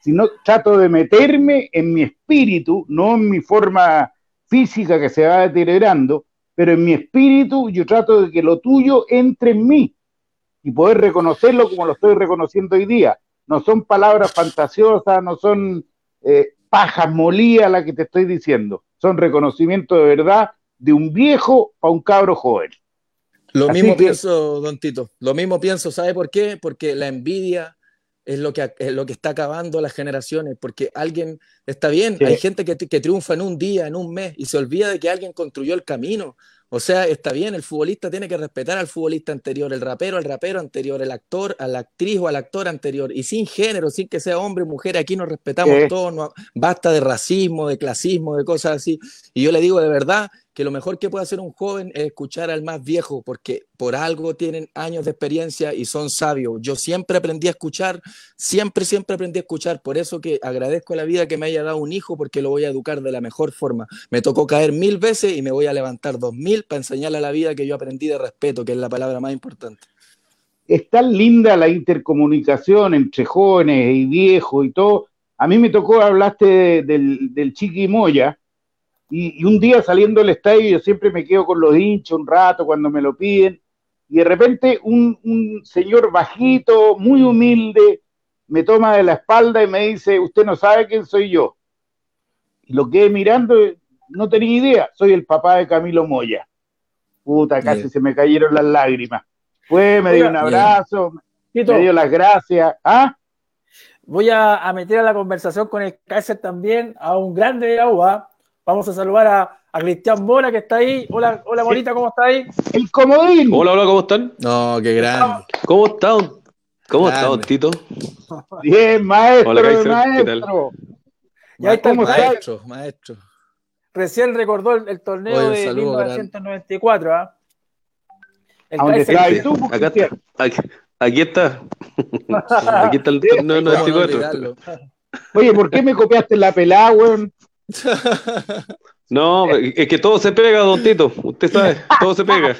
sino trato de meterme en mi espíritu, no en mi forma física que se va deteriorando, pero en mi espíritu yo trato de que lo tuyo entre en mí y poder reconocerlo como lo estoy reconociendo hoy día. No son palabras fantasiosas, no son eh, pajas molías las que te estoy diciendo, son reconocimiento de verdad de un viejo para un cabro joven. Lo mismo pienso, don Tito, lo mismo pienso, ¿sabe por qué? Porque la envidia es lo que, es lo que está acabando las generaciones, porque alguien, está bien, hay gente que, que, triunfa en un día, en un mes, y se olvida de que alguien construyó el camino. O sea, está bien, el futbolista tiene que respetar al futbolista anterior, el rapero al rapero anterior, el actor a la actriz o al actor anterior, y sin género, sin que sea hombre o mujer, aquí nos respetamos todos, no, basta de racismo, de clasismo, de cosas así. Y yo le digo de verdad que lo mejor que puede hacer un joven es escuchar al más viejo, porque por algo tienen años de experiencia y son sabios. Yo siempre aprendí a escuchar, siempre, siempre aprendí a escuchar. Por eso que agradezco a la vida que me haya dado un hijo, porque lo voy a educar de la mejor forma. Me tocó caer mil veces y me voy a levantar dos mil para enseñarle a la vida que yo aprendí de respeto, que es la palabra más importante. Es tan linda la intercomunicación entre jóvenes y viejos y todo. A mí me tocó, hablaste del, del Chiqui Moya, y, un día saliendo del estadio, yo siempre me quedo con los hinchas un rato cuando me lo piden, y de repente un, un señor bajito, muy humilde, me toma de la espalda y me dice, usted no sabe quién soy yo. Y lo quedé mirando, no tenía idea, soy el papá de Camilo Moya. Puta, casi se me cayeron las lágrimas. Fue, me dio un abrazo, me dio las gracias. ¿Ah? Voy a, a, meter a la conversación con el Kaiser también a un grande de agua, Vamos a saludar a, a Cristian Mora que está ahí. Hola, hola Morita, ¿cómo está ahí? El comodín. Hola, hola, ¿cómo están? No, qué grande. ¿Cómo están? ¿Cómo está, Tito? Bien, maestro. Hola, Kaiser, maestro. ¿qué tal? Ya está el maestro, maestro. Recién recordó el, el torneo Oye, de saludo 1994, ¿ah? ¿Y tú, Acá, aquí, aquí está. Aquí está el torneo ¿Cómo no 94. olvidarlo? Oye, ¿por qué me copiaste la pelada, weón? No, es que todo se pega, don Tito. Usted sabe, todo se pega.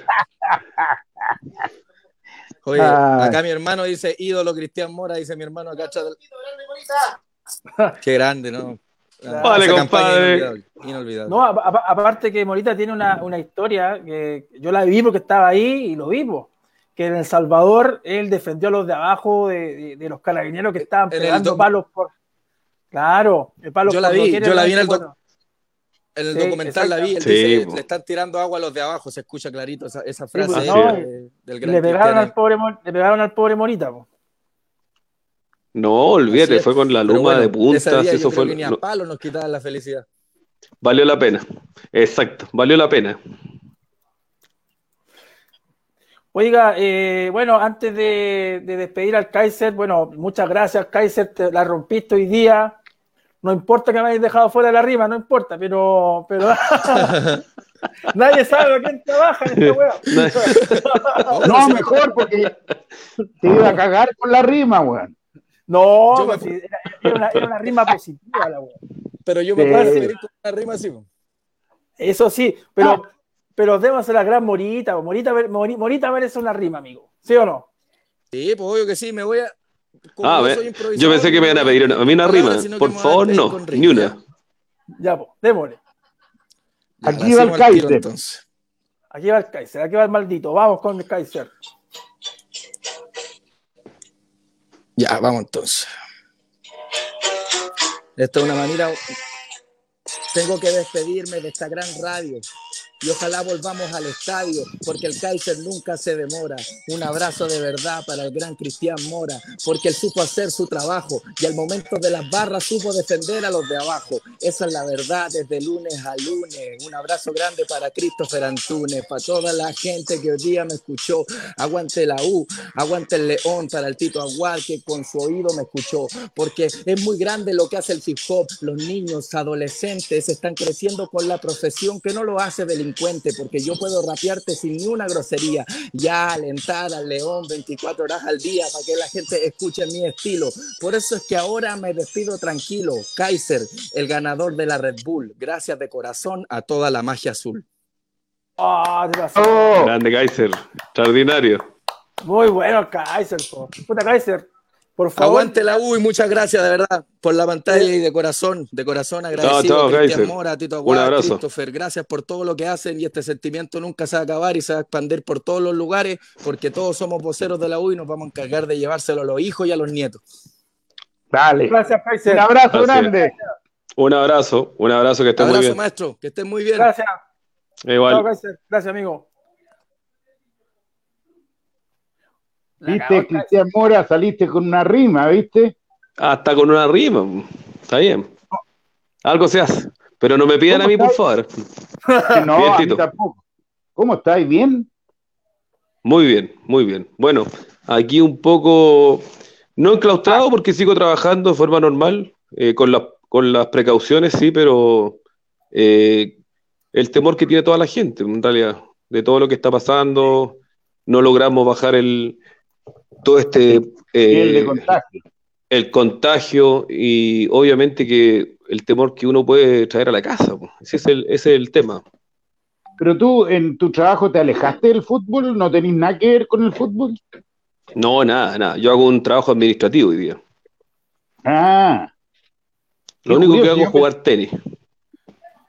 Oye, Ay. acá mi hermano dice ídolo Cristian Mora, dice mi hermano acá. chaval. Qué grande, ¿no? Vale, Esa compadre. Inolvidable. inolvidable. No, aparte que Morita tiene una, una historia que yo la viví porque estaba ahí y lo vivo. Que en El Salvador él defendió a los de abajo de, de- de los carabineros que estaban En el pegando palos por. Claro, el palo Yo la vi, yo la vi en el bueno. En el Sí, documental la vi, él Sí, dice, le están tirando agua a los de abajo, se escucha clarito esa, esa pues, frase no, de- del Y gran le pegaron, al pobre, le pegaron al pobre Morita. po. No, olvídate, fue con la luma bueno, de puntas. Eso fue. que ni a no, palos nos quitaban la felicidad. valió la pena. Exacto, valió la pena. Oiga, eh, bueno, antes de, de despedir al Kaiser, bueno, muchas gracias, Kaiser, te la rompiste hoy día. No importa que me hayas dejado fuera de la rima, no importa, pero, pero nadie sabe a quién trabaja en esta wea. No, mejor, porque te iba a cagar con la rima, weón. No, me- pues, era, era una, era una rima positiva la wea. Pero yo me Sí. puedo con una rima así. po. Eso sí, pero, pero demos a la gran Morita. Morita, Mori- Morita merece una rima, amigo. ¿Sí o no? Sí, pues obvio que sí, me voy a. como Ah, yo ve, soy yo pensé que me iban a pedir una- a mí una rima. Por favor, no, ni una. Ya, pues, démosle. Ya, Aquí va el tiro, Kaiser. entonces. Aquí va el Kaiser, aquí va el maldito. Vamos con el Kaiser. Ya, vamos entonces. Esta es una manera. Tengo que despedirme de esta gran radio. Y ojalá volvamos al estadio, porque el Kaiser nunca se demora. Un abrazo de verdad para el gran Cristian Mora, porque él supo hacer su trabajo y al momento de las barras supo defender a los de abajo. Esa es la verdad desde lunes a lunes. Un abrazo grande para Christopher Antunes, para toda la gente que hoy día me escuchó. Aguante la U, aguante el León para el Tito Aguad que con su oído me escuchó, porque es muy grande lo que hace el hip. Los niños, adolescentes están creciendo con la profesión que no lo hace delincuente, delincuente, porque yo puedo rapearte sin ni una grosería. Ya alentar al león 24 horas al día para que la gente escuche mi estilo. Por eso es que ahora me despido tranquilo. Kaiser, el ganador de la Red Bull. Gracias de corazón a toda la magia azul. Ah, pasó. Oh, Grande Kaiser, extraordinario. Muy bueno, Kaiser. po. Puta Kaiser. Por favor. Aguante la U y muchas gracias de verdad por la pantalla y de corazón, de corazón agradecido. chao, Cristian Kaiser. Mora, Tito Un Aguad, abrazo. Christopher, gracias por todo lo que hacen y este sentimiento nunca se va a acabar y se va a expandir por todos los lugares porque todos somos voceros de la U y nos vamos a encargar de llevárselo a los hijos y a los nietos. dale. Gracias, Kaiser. Un abrazo grande. Un abrazo, un abrazo que esté muy Abrazo bien. maestro, que estén muy bien. Gracias. Igual. Gracias, amigo. Viste, Cristian Mora, saliste con una rima, ¿viste? Hasta con una rima. Está bien. Algo se hace. Pero no me pidan a mí, por favor. No, Bien, a mí Tito. tampoco. ¿Cómo estáis? ¿Bien? Muy bien, muy bien. Bueno, aquí un poco, no enclaustrado porque sigo trabajando de forma normal, eh, con, las- con las precauciones, sí, pero eh, el temor que tiene toda la gente, en realidad, de todo lo que está pasando, no logramos bajar el todo este de eh, contagio. el contagio y obviamente que el temor que uno puede traer a la casa, pues. ese es el, ese es el tema. Pero tú en tu trabajo te alejaste del fútbol, no tenés nada que ver con el fútbol. No, nada, nada. Yo hago un trabajo administrativo hoy día. Ah, Lo único que hago es jugar tenis.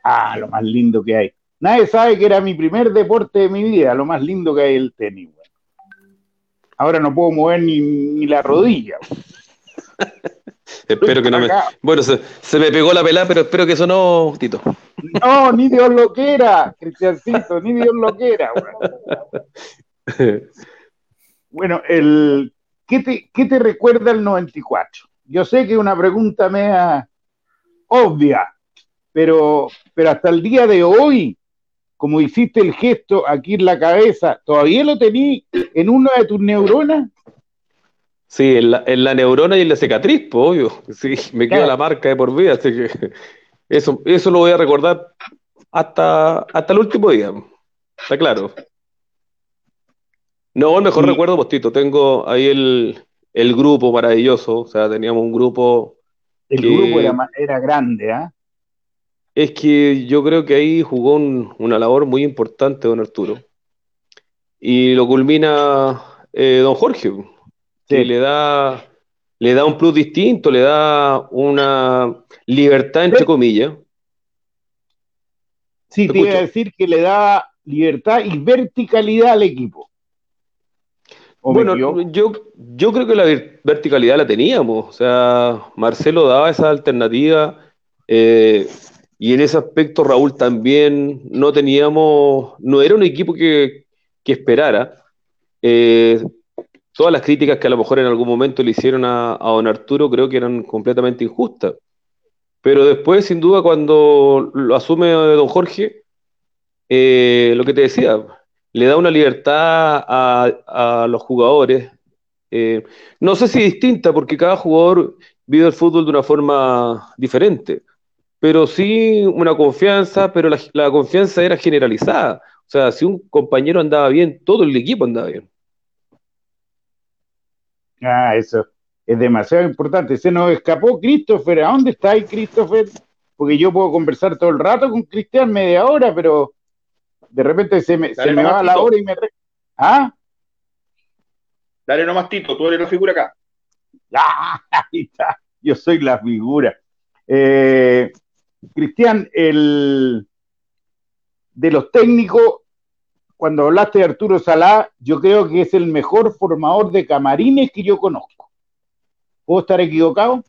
ah, lo más lindo que hay. Nadie sabe que era mi primer deporte de mi vida, lo más lindo que hay el tenis. Ahora no puedo mover ni, ni la rodilla. Espero que no me. Bueno, se, se me pegó la pelada, pero espero que eso no, Tito. No, ni Dios lo quiera, Cristiancito, ni Dios lo quiera. Bueno, el, ¿qué, te, ¿qué te recuerda el 94? Yo sé que es una pregunta media obvia, pero, pero hasta el día de hoy, como hiciste el gesto aquí en la cabeza, ¿todavía lo tení en una de tus neuronas? Sí, en la, en la neurona y en la cicatriz, pues, obvio. Sí, me queda Claro. la marca de por vida, así que eso, eso lo voy a recordar hasta, hasta el último día. Está claro. No, el mejor recuerdo, pues, Tito, tengo ahí el, el grupo maravilloso. O sea, teníamos un grupo. El que- grupo era grande, ¿ah? Es que yo creo que ahí jugó un- una labor muy importante don Arturo. Y lo culmina eh, don Jorge, que Sí. le da, le da un plus distinto, le da una libertad, entre comillas. Sí, Te iba a decir que le daba libertad y verticalidad al equipo. ¿O me Bueno, yo, yo creo que la ver- verticalidad la teníamos. O sea, Marcelo daba esa alternativa. eh, y en ese aspecto Raúl también no teníamos, no era un equipo que, que esperara. Eh, todas las críticas que a lo mejor en algún momento le hicieron a, don Arturo creo que eran completamente injustas. Pero después, sin duda, cuando lo asume don Jorge, eh, lo que te decía, le da una libertad a, a los jugadores. eh, no sé si distinta, porque cada jugador vive el fútbol de una forma diferente, pero sí una confianza, pero la, la confianza era generalizada. O sea, si un compañero andaba bien, todo el equipo andaba bien. Ah, eso es demasiado importante. Se nos escapó Christopher. ¿A dónde está ahí, Christopher? Porque yo puedo conversar todo el rato con Cristian media hora, pero de repente se me, se me va la hora y me... ¿Ah? Dale nomás, Tito, tú eres la figura acá. Ah, ahí está. Yo soy la figura. Eh, Cristian, el de los técnicos, cuando hablaste de Arturo Salá, yo creo que es el mejor formador de camarines que yo conozco. ¿Puedo estar equivocado?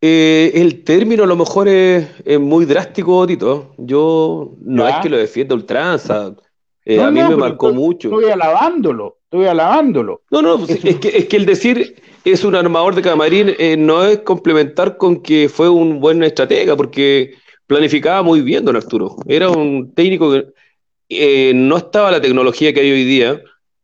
Eh, el término a lo mejor es, es muy drástico, Tito. Yo no Ya. es que lo defienda ultranza. Eh, No, a mí no, me marcó estoy- mucho. Estoy alabándolo, estoy alabándolo. No, no, pues, Es es que, es que el decir es un armador de camarín eh, no es complementar con que fue un buen estratega, porque planificaba muy bien, don Arturo. Era un técnico que eh, no estaba la tecnología que hay hoy día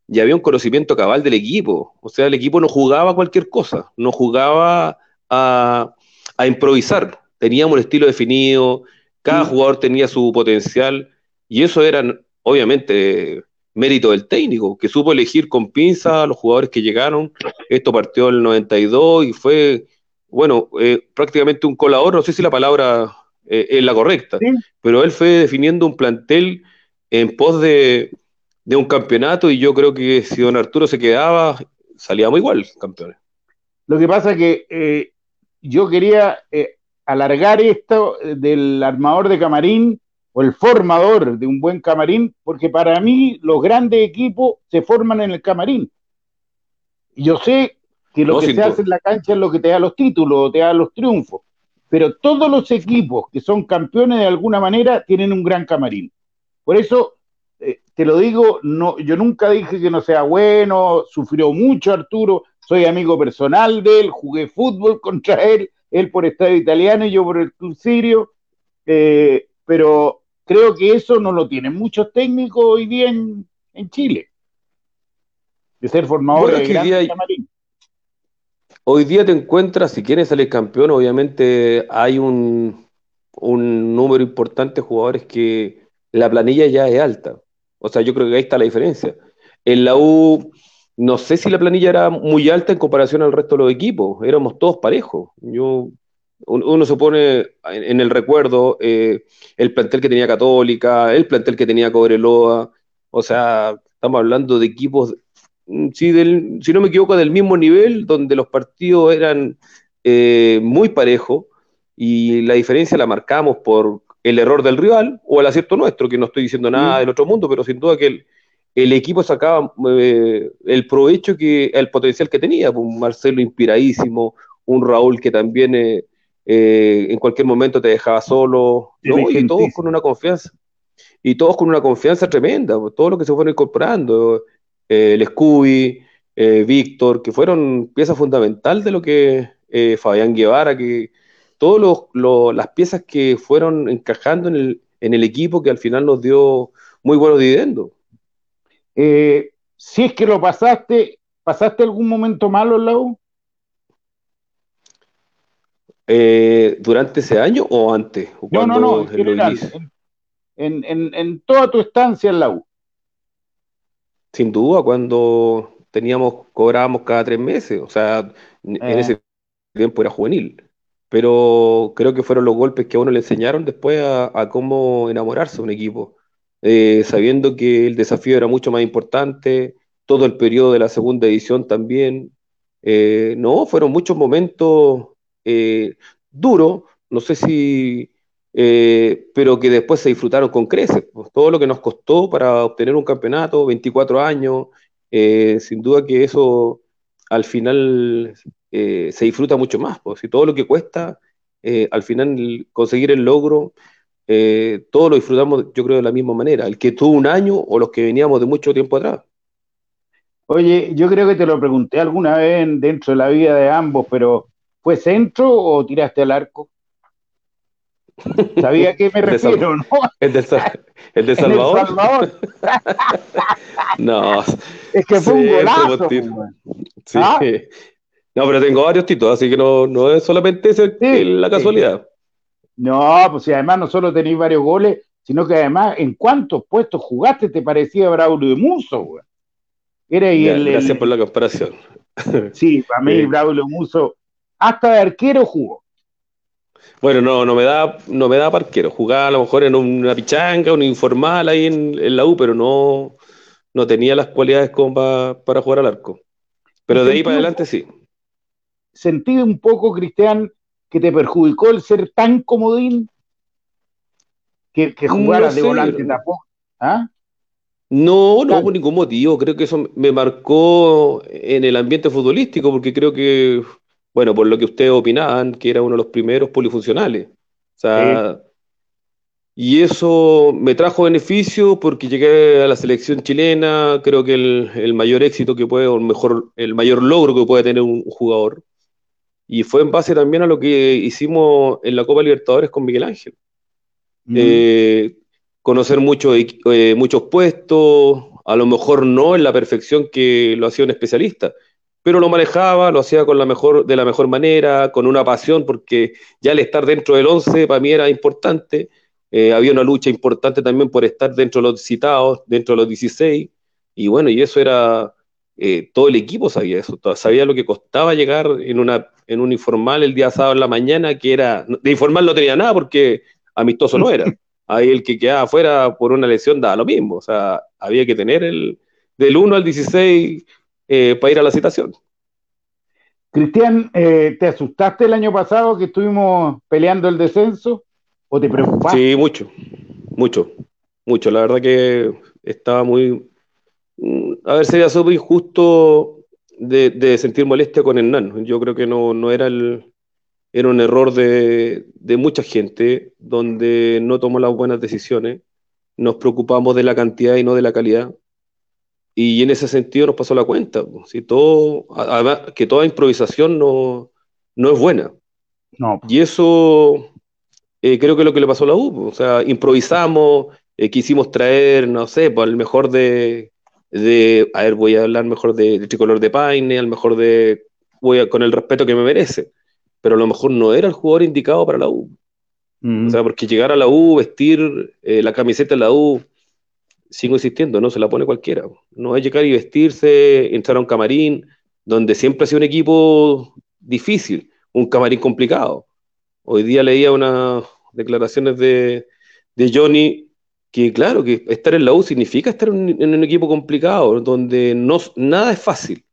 y había un conocimiento cabal del equipo. O sea, el equipo no jugaba a cualquier cosa, no jugaba a, a improvisar. Teníamos un estilo definido, cada jugador tenía su potencial y eso era obviamente mérito del técnico, que supo elegir con pinza a los jugadores que llegaron. Esto partió el 92 y fue, bueno, eh, prácticamente un colador, no sé si la palabra eh, es la correcta, pero él fue definiendo un plantel en pos de, de un campeonato y yo creo que si don Arturo se quedaba, salíamos igual campeones. Lo que pasa es que eh, yo quería alargar esto del armador de camarín o el formador de un buen camarín, porque para mí los grandes equipos se forman en el camarín. Yo sé que lo No, que se duda. hace en la cancha es lo que te da los títulos, te da los triunfos, pero todos los equipos que son campeones de alguna manera tienen un gran camarín. Por eso, eh, te lo digo, no, yo nunca dije que no sea bueno, sufrió mucho Arturo, soy amigo personal de él, jugué fútbol contra él, él por Estadio Italiano y yo por el Club Sirio, eh, pero creo que eso no lo tienen muchos técnicos hoy día en, en Chile, de ser formador Bueno, de grandes día hay-. Hoy día te encuentras, si quieres salir campeón, obviamente hay un, un número importante de jugadores que la planilla ya es alta. O sea, yo creo que ahí está la diferencia. En la U, no sé si la planilla era muy alta en comparación al resto de los equipos, éramos todos parejos. Yo, uno se pone en, el recuerdo eh, el plantel que tenía Católica, el plantel que tenía Cobreloa, o sea, estamos hablando de equipos mm, si, del, si no me equivoco, del mismo nivel, donde los partidos eran eh, muy parejos y la diferencia la marcamos por el error del rival o el acierto nuestro, que no estoy diciendo nada del otro mundo, pero sin duda que el, el equipo sacaba eh, el provecho que el potencial que tenía, un Marcelo inspiradísimo, un Raúl que también eh, en cualquier momento te dejaba solo, ¿no? y todos con una confianza, y todos con una confianza tremenda, pues, todo lo que se fueron incorporando, eh, el Scooby, eh, Víctor, que fueron piezas fundamentales de lo que Fabián Guevara, que todas las piezas que fueron encajando en el, en el equipo que al final nos dio muy buenos dividendos. Si es que lo pasaste, ¿pasaste algún momento malo en la U? Eh, ¿Durante ese año o antes? ¿O No, no, cuando no, en en los general, inicios? en, en, en toda tu estancia en la U. Sin duda, cuando teníamos, cobrábamos cada tres meses, o sea, en Eh. ese tiempo era juvenil, pero creo que fueron los golpes que a uno le enseñaron después a, a cómo enamorarse de un equipo, Eh, sabiendo que el desafío era mucho más importante, todo el periodo de la segunda edición también, Eh, no, fueron muchos momentos eh, duros, no sé si, eh, pero que después se disfrutaron con creces, pues, todo lo que nos costó para obtener un campeonato, 24 años, eh, sin duda que eso al final se disfruta mucho más, pues, todo lo que cuesta, al final conseguir el logro, todos lo disfrutamos yo creo de la misma manera, el que tuvo un año o los que veníamos de mucho tiempo atrás. Oye, yo creo que te lo pregunté alguna vez en- dentro de la vida de ambos, pero ¿fue centro o tiraste al arco? ¿Sabía a qué me refiero, no? ¿El de, Sa- el de En El Salvador? Salvador. No. Es que fue un golazo. Sí. ¿Ah? No, pero tengo varios títulos, así que no, no es solamente ese, la casualidad. No, pues si además no solo tenéis varios goles, sino que además en cuántos puestos jugaste te parecía Braulio de Muso, güey. Era el, gracias por la comparación. Sí, para mí. Braulio Muso, hasta de arquero jugó. Bueno, no, no me da, no me da parquero. Jugaba a lo mejor en una pichanga, un informal ahí en, en la U, pero no, no tenía las cualidades como pa- para jugar al arco. Pero de ahí para adelante sí. Sentí un poco, Cristian, que te perjudicó el ser tan comodín que, que jugaras No de volante tampoco. ¿Ah? No, no por ningún motivo. Creo que eso me marcó en el ambiente futbolístico, porque creo que, bueno, por lo que ustedes opinaban, que era uno de los primeros polifuncionales. O sea, y eso me trajo beneficio porque llegué a la selección chilena. Creo que el, el mayor éxito que puede, o mejor, el mayor logro que puede tener un jugador. Y fue en base también a lo que hicimos en la Copa Libertadores con Miguel Ángel. Eh, conocer mucho, eh, muchos puestos, a lo mejor no en la perfección que lo hacía un especialista, pero lo manejaba, lo hacía con la mejor, de la mejor manera, con una pasión, porque ya el estar dentro del 11 para mí era importante, eh, había una lucha importante también por estar dentro de los citados, dentro de los 16, y bueno, y eso era, eh, todo el equipo sabía eso, sabía lo que costaba llegar en, una, en un informal el día sábado en la mañana, que era, de informal no tenía nada porque amistoso no era. Ahí el que quedaba afuera por una lesión daba lo mismo, o sea, había que tener el del 1 al 16 eh, para ir a la citación. Cristian, eh, ¿te asustaste el año pasado que estuvimos peleando el descenso o te preocupaste? Sí, mucho, mucho, mucho. La verdad que estaba muy, Mm, a ver, sería súper injusto de, sentir molestia con Hernán. Yo creo que no, no era el, era un error de, mucha gente donde no tomó las buenas decisiones. Nos preocupamos de la cantidad y no de la calidad. Y en ese sentido nos pasó la cuenta. Si todo, además, que toda improvisación no, no es buena. No. Y eso eh, creo que es lo que le pasó a la U. O sea, improvisamos, eh, quisimos traer, no sé, pues, el mejor de, de, a ver, voy a hablar mejor de, tricolor de Paine, al mejor de, voy con el respeto que me merece, pero a lo mejor no era el jugador indicado para la U. Mm. O sea, porque llegar a la U, vestir eh, la camiseta de la U, sigo insistiendo, no se la pone cualquiera. No es llegar y vestirse, entrar a un camarín, donde siempre ha sido un equipo difícil, un camarín complicado. Hoy día leía unas declaraciones de, de Johnny que claro, que estar en la U significa estar en, un equipo complicado, donde no, nada es fácil,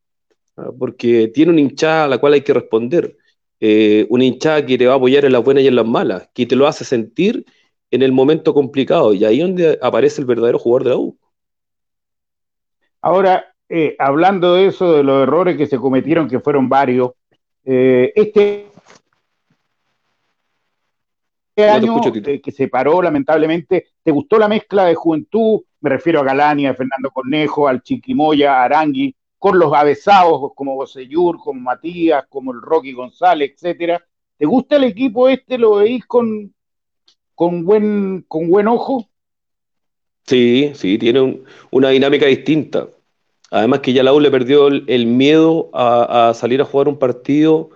¿ah? porque tiene una hinchada a la cual hay que responder, eh, una hinchada que te va a apoyar en las buenas y en las malas, que te lo hace sentir en el momento complicado, y ahí es donde aparece el verdadero jugador de la U. Ahora, eh, hablando de eso, de los errores que se cometieron, que fueron varios, eh, este año que se paró lamentablemente, ¿te gustó la mezcla de juventud? Me refiero a Galania, a Fernando Cornejo, al Chiquimoya, a Arangui, con los avesados como Boseyur, como Matías, como el Rocky González, etcétera. ¿Te gusta el equipo este? ¿Lo veis con, con, buen, con buen ojo? Sí, sí, tiene una dinámica distinta. Además que ya la U le perdió el, miedo a, a, salir a jugar un partido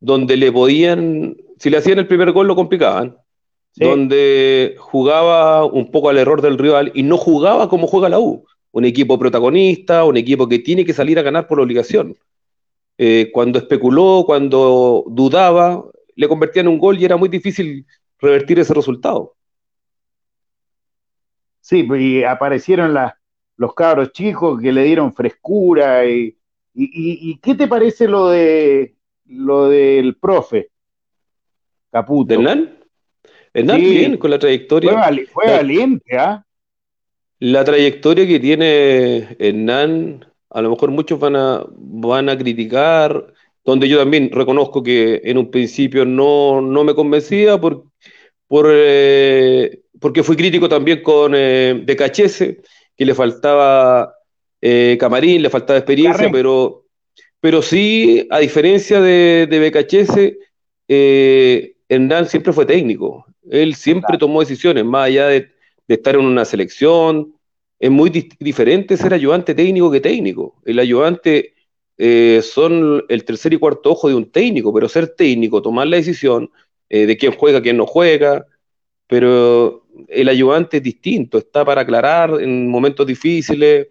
donde le podían, si le hacían el primer gol lo complicaban, donde jugaba un poco al error del rival y no jugaba como juega la U. Un equipo protagonista, un equipo que tiene que salir a ganar por obligación. Eh, cuando especuló, cuando dudaba, le convertían en un gol y era muy difícil revertir ese resultado. Sí, pues, y aparecieron los cabros chicos que le dieron frescura. Y, y, qué te parece lo de lo del profe Caputo? ¿Hernán? Hernán bien, con la trayectoria. Fue, valiente, ¿ah? La trayectoria que tiene Hernán, a lo mejor muchos van a, van a criticar, donde yo también reconozco que en un principio no, me convencía por, por eh, porque fui crítico también con eh, De Cachese, que le faltaba eh, camarín, le faltaba experiencia, pero, pero sí, a diferencia de, de Becachese, Hernán siempre fue técnico. Él siempre tomó decisiones, más allá de, estar en una selección. Es muy diferente ser ayudante técnico que técnico. El ayudante eh, son el tercer y cuarto ojo de un técnico, pero ser técnico, tomar la decisión eh, de quién juega, quién no juega, pero el ayudante es distinto, está para aclarar en momentos difíciles,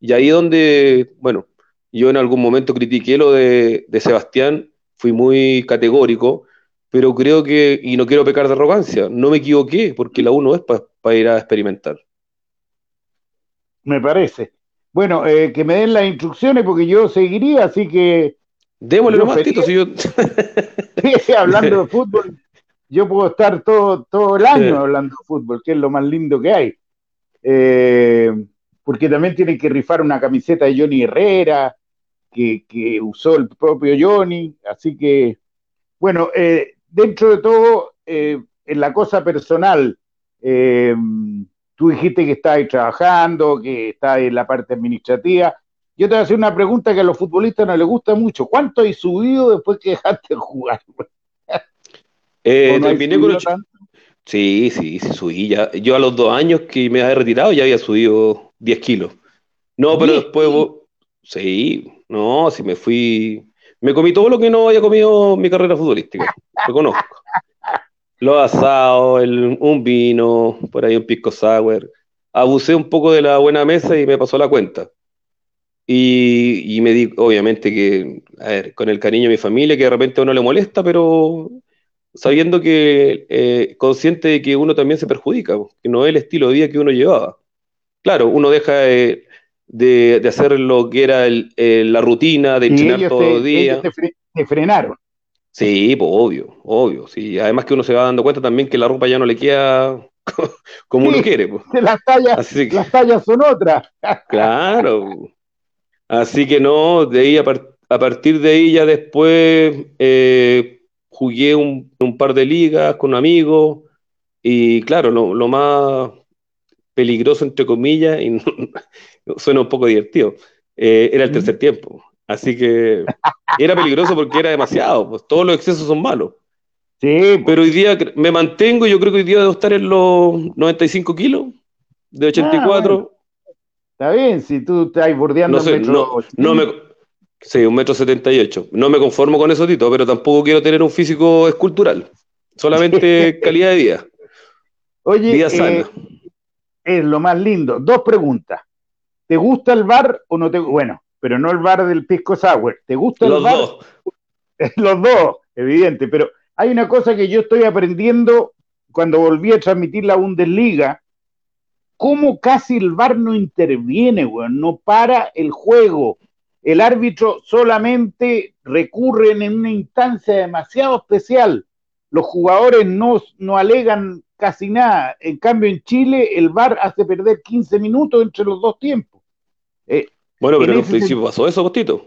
y ahí donde, bueno, yo en algún momento critiqué lo de, de Sebastián, fui muy categórico, pero creo que, y no quiero pecar de arrogancia, no me equivoqué, porque la uno es para ir a experimentar. Me parece. Bueno, eh, que me den las instrucciones porque yo seguiría, así que... Démosle nomás, Tito, si yo... hablando de fútbol, yo puedo estar todo, todo el año hablando de fútbol, que es lo más lindo que hay. Eh, porque también tienen que rifar una camiseta de Johnny Herrera, que, que usó el propio Johnny, así que, bueno, eh, dentro de todo, eh, en la cosa personal, eh, tú dijiste que estabas trabajando, que estabas en la parte administrativa. Yo te voy a hacer una pregunta que a los futbolistas no les gusta mucho. ¿Cuánto hay subido después que dejaste de jugar? Eh, Sí, sí, sí, subí ya. Yo a los dos años que me había retirado ya había subido 10 kilos. No, pero después, sí, no, si me fui, me comí todo lo que no había comido mi carrera futbolística, lo conozco. Los asados, el- un vino, por ahí un pisco sour. Abusé un poco de la buena mesa y me pasó la cuenta. Y, y me di, obviamente que, a ver, con el cariño de mi familia, que de repente a uno le molesta, pero sabiendo que, eh, consciente de que uno también se perjudica, que no es el estilo de vida que uno llevaba. Claro, uno deja de, de- de hacer lo que era el- la rutina, de entrenar te, los días. ellos te fre- te frenaron. Sí, pues obvio, obvio. Sí, además que uno se va dando cuenta también que la ropa ya no le queda como uno quiere, pues. Las tallas, Así que, las tallas son otras. claro. Así que no, de ahí a, par- a partir de ahí ya después eh, jugué un, un par de ligas con amigos y claro, lo, lo más peligroso entre comillas y suena un poco divertido, eh, era el tercer tiempo. Así que era peligroso porque era demasiado, pues todos los excesos son malos. Sí, Pero hoy día me mantengo y yo creo que hoy día debo estar en los 95 kilos de 84. Está bien, si tú estás bordeando No sé, metro no, no me. Sí, un metro setenta y ocho. No me conformo con eso, Tito, pero tampoco quiero tener un físico escultural. Solamente calidad de vida. Oye, Vida eh, sana. es lo más lindo. Dos preguntas. ¿Te gusta el bar o no te Bueno, pero no el bar del Pisco Sour. ¿Te gusta el Los bar? dos. Los dos, evidente. Pero hay una cosa que yo estoy aprendiendo cuando volví a transmitir la Bundesliga. Cómo casi el bar no interviene, weón. No para el juego. El árbitro solamente recurre en una instancia demasiado especial. Los jugadores no, no alegan casi nada. En cambio, en Chile, el VAR hace perder 15 minutos entre los dos tiempos. Bueno, pero en en un principio pasó eso, Postito.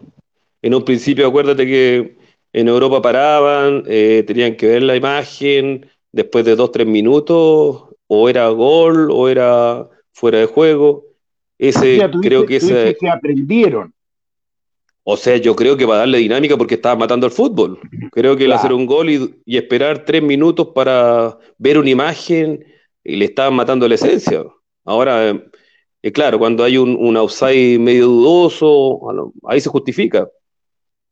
En un principio, acuérdate que en Europa paraban, eh, tenían que ver la imagen, después de dos, tres minutos, o era gol, o era fuera de juego. Ese, o sea, tú creo dices- que ese, que aprendieron. O sea, yo creo que va a darle dinámica porque estaba matando al fútbol. Creo que el hacer un gol y, y esperar tres minutos para ver una imagen, y le estaban matando la esencia. Ahora, eh, claro, cuando hay un, un outside medio dudoso, bueno, ahí se justifica.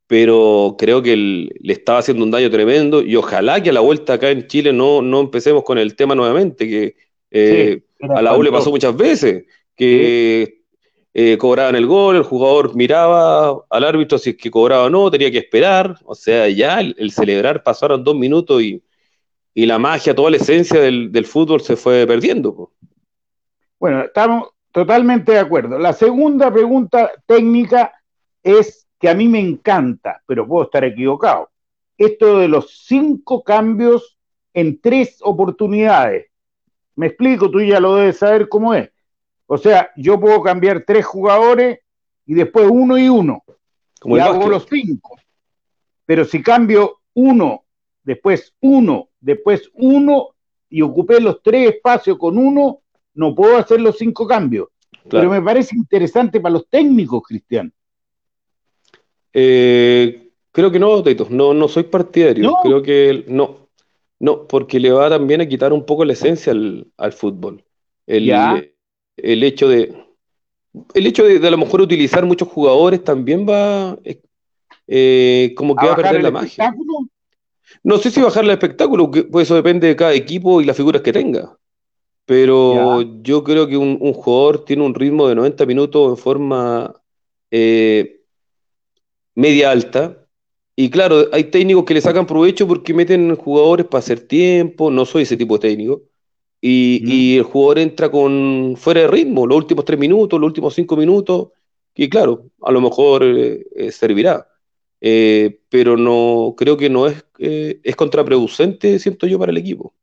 Pero creo que el- le estaba haciendo un daño tremendo y ojalá que a la vuelta acá en Chile no, no empecemos con el tema nuevamente, que eh, a la U le pasó muchas veces, que eh, cobraban el gol, el jugador miraba al árbitro si es que cobraba o no, tenía que esperar, o sea, ya el, el celebrar pasaron dos minutos y, y la magia, toda la esencia del, del fútbol se fue perdiendo. po. Bueno, estamos totalmente de acuerdo. La segunda pregunta técnica es que a mí me encanta, pero puedo estar equivocado. Esto de los cinco cambios en tres oportunidades. Me explico, tú ya lo debes saber cómo es. O sea, yo puedo cambiar tres jugadores y después uno y uno. Como y hago básquet. los cinco. Pero si cambio uno, después uno, después uno y ocupé los tres espacios con uno, no puedo hacer los cinco cambios. Claro. Pero me parece interesante para los técnicos, Cristian. Eh, creo que no, Tito, no, no soy partidario. ¿No? Creo que no, no, porque le va también a quitar un poco la esencia al, al fútbol. El, Ya. el hecho de, el hecho de, de a lo mejor utilizar muchos jugadores también va, eh, eh, como que ¿A va a perder la magia. espectáculo? No sé si bajar el espectáculo, pues eso depende de cada equipo y las figuras que tenga. Pero yo creo que un, un jugador tiene un ritmo de 90 minutos en forma eh, media alta. Y claro, hay técnicos que le sacan provecho porque meten jugadores para hacer tiempo. No soy ese tipo de técnico. Y, y el jugador entra con fuera de ritmo, los últimos tres minutos, los últimos cinco minutos. Y claro, a lo mejor eh, eh, servirá. Eh, pero no creo que no es, es contraproducente, siento yo, para el equipo.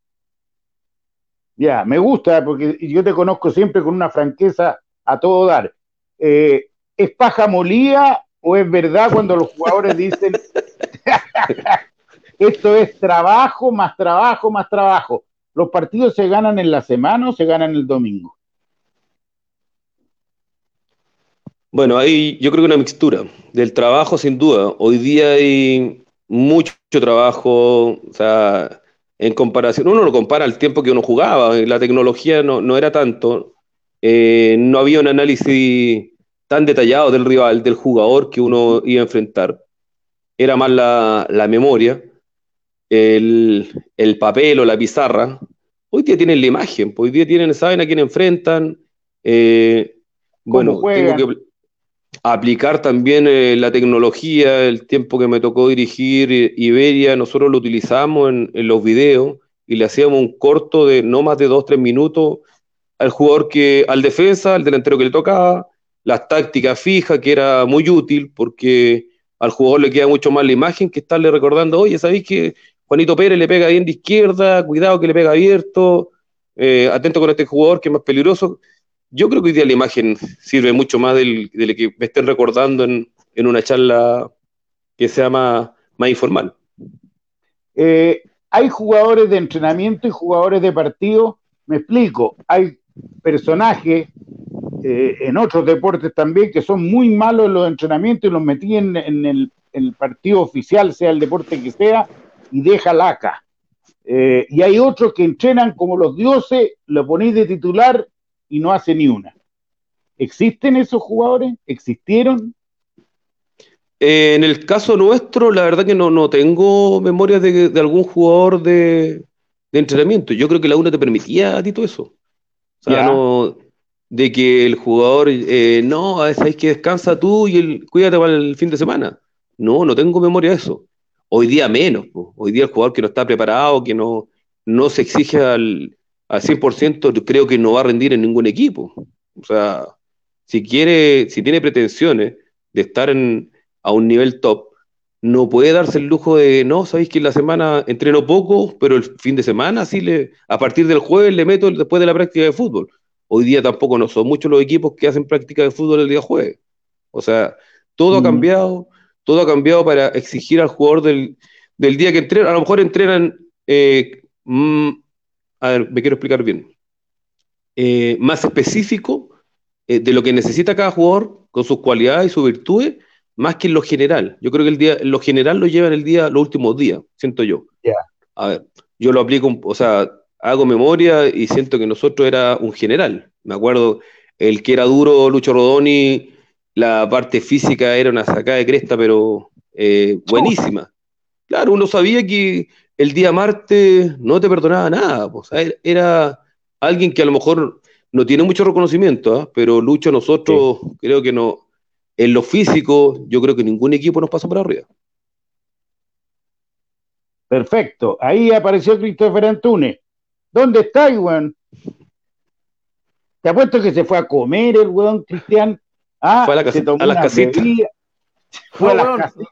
Ya, me gusta porque yo te conozco siempre con una franqueza a todo dar. Eh, ¿Es paja molía o es verdad cuando los jugadores dicen esto es trabajo, más trabajo, más trabajo? ¿Los partidos se ganan en la semana o se ganan el domingo? Bueno, ahí yo creo que una mixtura del trabajo, sin duda. Hoy día hay mucho trabajo, o sea, en comparación, uno lo compara al tiempo que uno jugaba, la tecnología no, no era tanto, eh, no había un análisis tan detallado del rival, del jugador que uno iba a enfrentar, era más la, la memoria. el, el papel o la pizarra, hoy día tienen la imagen, pues, hoy día tienen, saben a quién enfrentan. eh, bueno, tengo que aplicar también eh, la tecnología, el tiempo que me tocó dirigir eh, Iberia, nosotros lo utilizamos en, los videos y le hacíamos un corto de no más de dos, tres minutos al jugador que, al defensa, al delantero que le tocaba, las tácticas fijas, que era muy útil porque al jugador le queda mucho más la imagen que estarle recordando, oye, ¿sabéis que Juanito Pérez le pega bien de izquierda? Cuidado que le pega abierto, eh, atento con este jugador que es más peligroso. Yo creo que hoy día la imagen sirve mucho más del, del que me estén recordando en, en una charla que sea más, más informal. Eh, hay jugadores de entrenamiento y jugadores de partido. Me explico, hay personajes eh, en otros deportes también que son muy malos en los entrenamientos y los metí en, el partido oficial, sea el deporte que sea, y deja laca. Eh, y hay otros que entrenan como los dioses, lo ponéis de titular y no hace ni una. ¿Existen esos jugadores? ¿Existieron? Eh, en el caso nuestro, la verdad que no, no tengo memoria de, de algún jugador de, de entrenamiento. Yo creo que la UNA te permitía a ti todo eso. O sea, no, de que el jugador, eh, no, sabes que descansa tú y el, cuídate para el fin de semana. No, no tengo memoria de eso. Hoy día menos. po. Hoy día el jugador que no está preparado, que no, no se exige al, al 100%, creo que no va a rendir en ningún equipo. O sea, si quiere, si tiene pretensiones de estar en, a un nivel top, no puede darse el lujo de, no, sabéis que en la semana entreno poco, pero el fin de semana sí le, a partir del jueves le meto después de la práctica de fútbol. Hoy día tampoco no son muchos los equipos que hacen práctica de fútbol el día jueves. O sea, todo ha Mm. cambiado, todo ha cambiado para exigir al jugador del, del día que entrena. A lo mejor entrenan, eh, mm, a ver, me quiero explicar bien, eh, más específico eh, de lo que necesita cada jugador con sus cualidades y sus virtudes, más que en lo general. Yo creo que el día, lo general lo lleva en el día, los últimos días, siento yo. Ya. A ver, yo lo aplico, o sea, hago memoria y siento que nosotros era un general. Me acuerdo, el que era duro, Lucho Rodoni, la parte física era una sacada de cresta, pero eh, buenísima. Claro, uno sabía que el día martes no te perdonaba nada. pues, o sea, era- alguien que a lo mejor no tiene mucho reconocimiento, ¿ah? pero Lucho, nosotros creo que no, en lo físico, yo creo que ningún equipo nos pasa por arriba. Perfecto. Ahí apareció Christopher Antunes. ¿Dónde está, weón? Te apuesto que se fue a comer el weón Cristian. Ah, Fue a la se casi- tomó a las casitas. Fue a las casitas.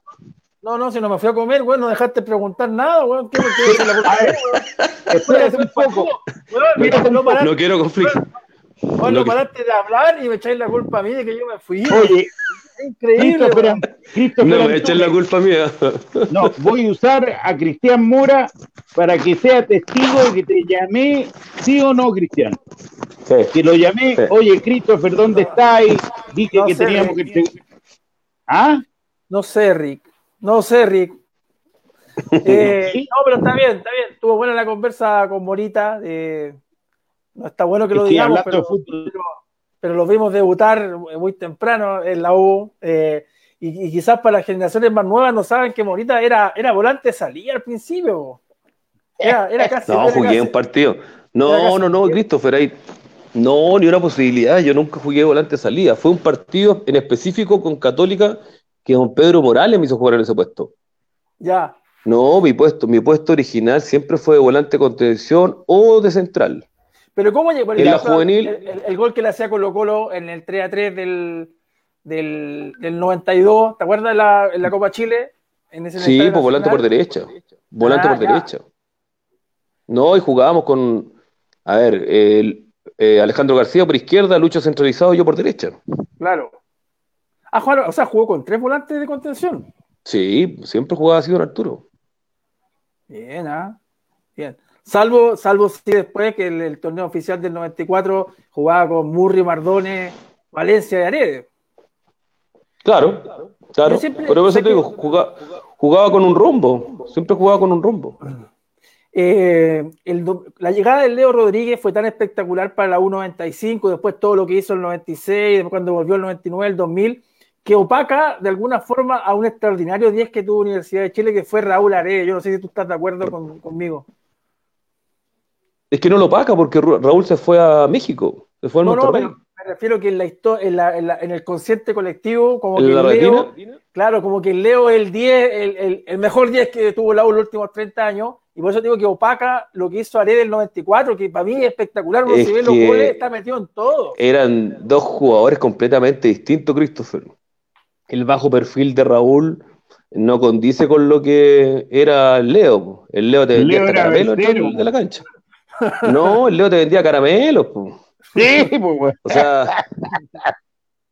No, no, si no me fui a comer, weón, no dejaste preguntar nada, weón. ¿Qué me quieres decir la culpa? A ver, espérate un poco. Weón, un no poco. paraste, No quiero conflicto. weón, lo no que- paraste de hablar y me echáis la culpa a mí de que yo me fui. Oye, Increíble, Christopher, weón. Christopher No me echen la culpa mía. No, voy a usar a Cristian Mora para que sea testigo de que te llamé, sí o no, Cristian. Que lo llamé, Sí. oye, Christopher, ¿dónde estáis? Dije No que sé, teníamos que. ¿Ah? No sé, Rick. No sé, Rick. Eh. No, pero está bien, está bien. Estuvo buena la conversa con Morita. eh, no está bueno que lo Estoy digamos, pero, pero, pero lo vimos debutar muy temprano en la U. eh, y, y quizás para las generaciones más nuevas no saben que Morita era, era volante de salida al principio. Era, era casi. No, era jugué casi- un partido. No, no, no, Christopher, ahí. No, ni una posibilidad. Yo nunca jugué volante salida. Fue un partido en específico con Católica que don Pedro Morales me hizo jugar en ese puesto. Ya. No, mi puesto, mi puesto original siempre fue de volante contención o de central. Pero ¿cómo llegó? En la juvenil- El, el- el gol que le hacía Colo Colo en el 3 a 3 del, del, del 92, ¿te acuerdas en la, en la Copa Chile? En ese Sí, pues volante por derecha. Volante Ah, por ya. derecha. No, y jugábamos con, a ver, el, eh, Alejandro García por izquierda, Lucho centralizado, yo por derecha. Claro. Ah, Juan, o sea, jugó con tres volantes de contención. Sí, siempre jugaba así don Arturo. Bien, ¿ah? Bien. Salvo, salvo si después que el, el torneo oficial del 94 jugaba con Murri, Mardones, Valencia y Aredes. Claro, claro. Siempre- Pero eso te digo, jugaba, jugaba con un rombo. Siempre jugaba con un rombo. Eh, el la llegada de Leo Rodríguez fue tan espectacular para la U95, después todo lo que hizo el 96, después cuando volvió el 99, el 2000, que opaca de alguna forma a un extraordinario 10 que tuvo Universidad de Chile, que fue Raúl Are. Yo no sé si tú estás de acuerdo con- conmigo. Es que no lo opaca porque Raúl se fue a México, se fue al No, Monterrey. me refiero que en, la en, la- en la- en el consciente colectivo, como ¿En que la Leo, retina? claro, como que Leo el 10, el, el- el mejor 10 que tuvo en los últimos 30 años, y por eso digo que opaca lo que hizo Are del 94, que para mí es espectacular, uno Es si ve los goles, está metido en todo. Eran dos jugadores completamente distintos, Christopher. El bajo perfil de Raúl no condice con lo que era Leo. El Leo te vendía Leo de la cancha. No, el Leo te vendía caramelos. po. Sí, pues. O sea,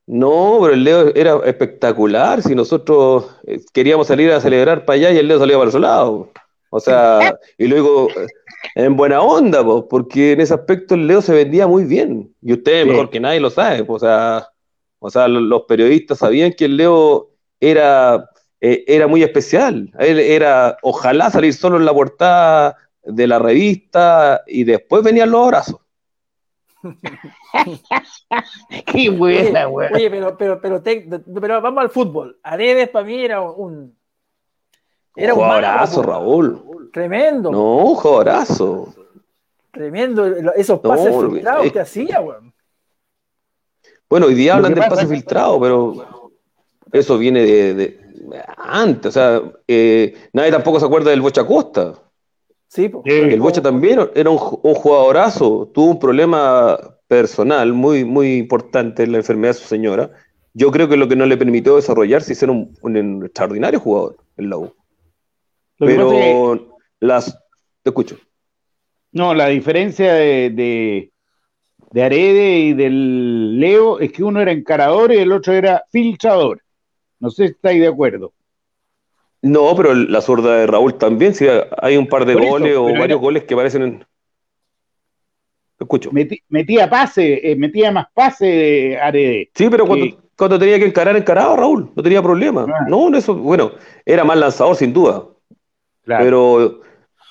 no, pero el Leo era espectacular. Si nosotros eh, queríamos salir a celebrar para allá y el Leo salía para el otro lado. O sea, y luego eh, en buena onda, po, porque en ese aspecto el Leo se vendía muy bien. Y ustedes Sí. mejor que nadie lo sabe. po, O sea, o sea, lo- los periodistas sabían que el Leo era, eh, era muy especial. Él era, ojalá salir solo en la portada de la revista y después venían los abrazos. Qué buena, weón. Oye, pero, pero, pero, te- pero vamos al fútbol. Aredes para mí era un. Era un po. Raúl. Tremendo, No, un jugadorazo. tremendo. Esos No, pases olvidé. filtrados Es- que hacía, weón. Bueno, hoy día Lo hablan del pase filtrado, pero eso viene de, de- antes. O sea, eh, nadie tampoco se acuerda del Bocha Costa. Sí, po. Sí. El Bocha también era un, ju- un jugadorazo. Tuvo un problema personal muy, muy importante en la enfermedad de su señora. Yo creo que lo que no le permitió desarrollarse y ser un, un extraordinario jugador en la U. Lo es que- Pero las. Te escucho. No, la diferencia de, de, de Arede y del Leo es que uno era encarador y el otro era filtrador. No sé si estáis de acuerdo. No, pero la zurda de Raúl también, sí, hay un par de Por eso, goles o varios era- goles que parecen en... Escucho. Metía pase, eh, metía más pase de Arede. Sí, pero cuando, cuando tenía que encarar, encaraba Raúl, no tenía problema. Ah. No, no, eso, bueno, era más lanzador sin duda, Claro. pero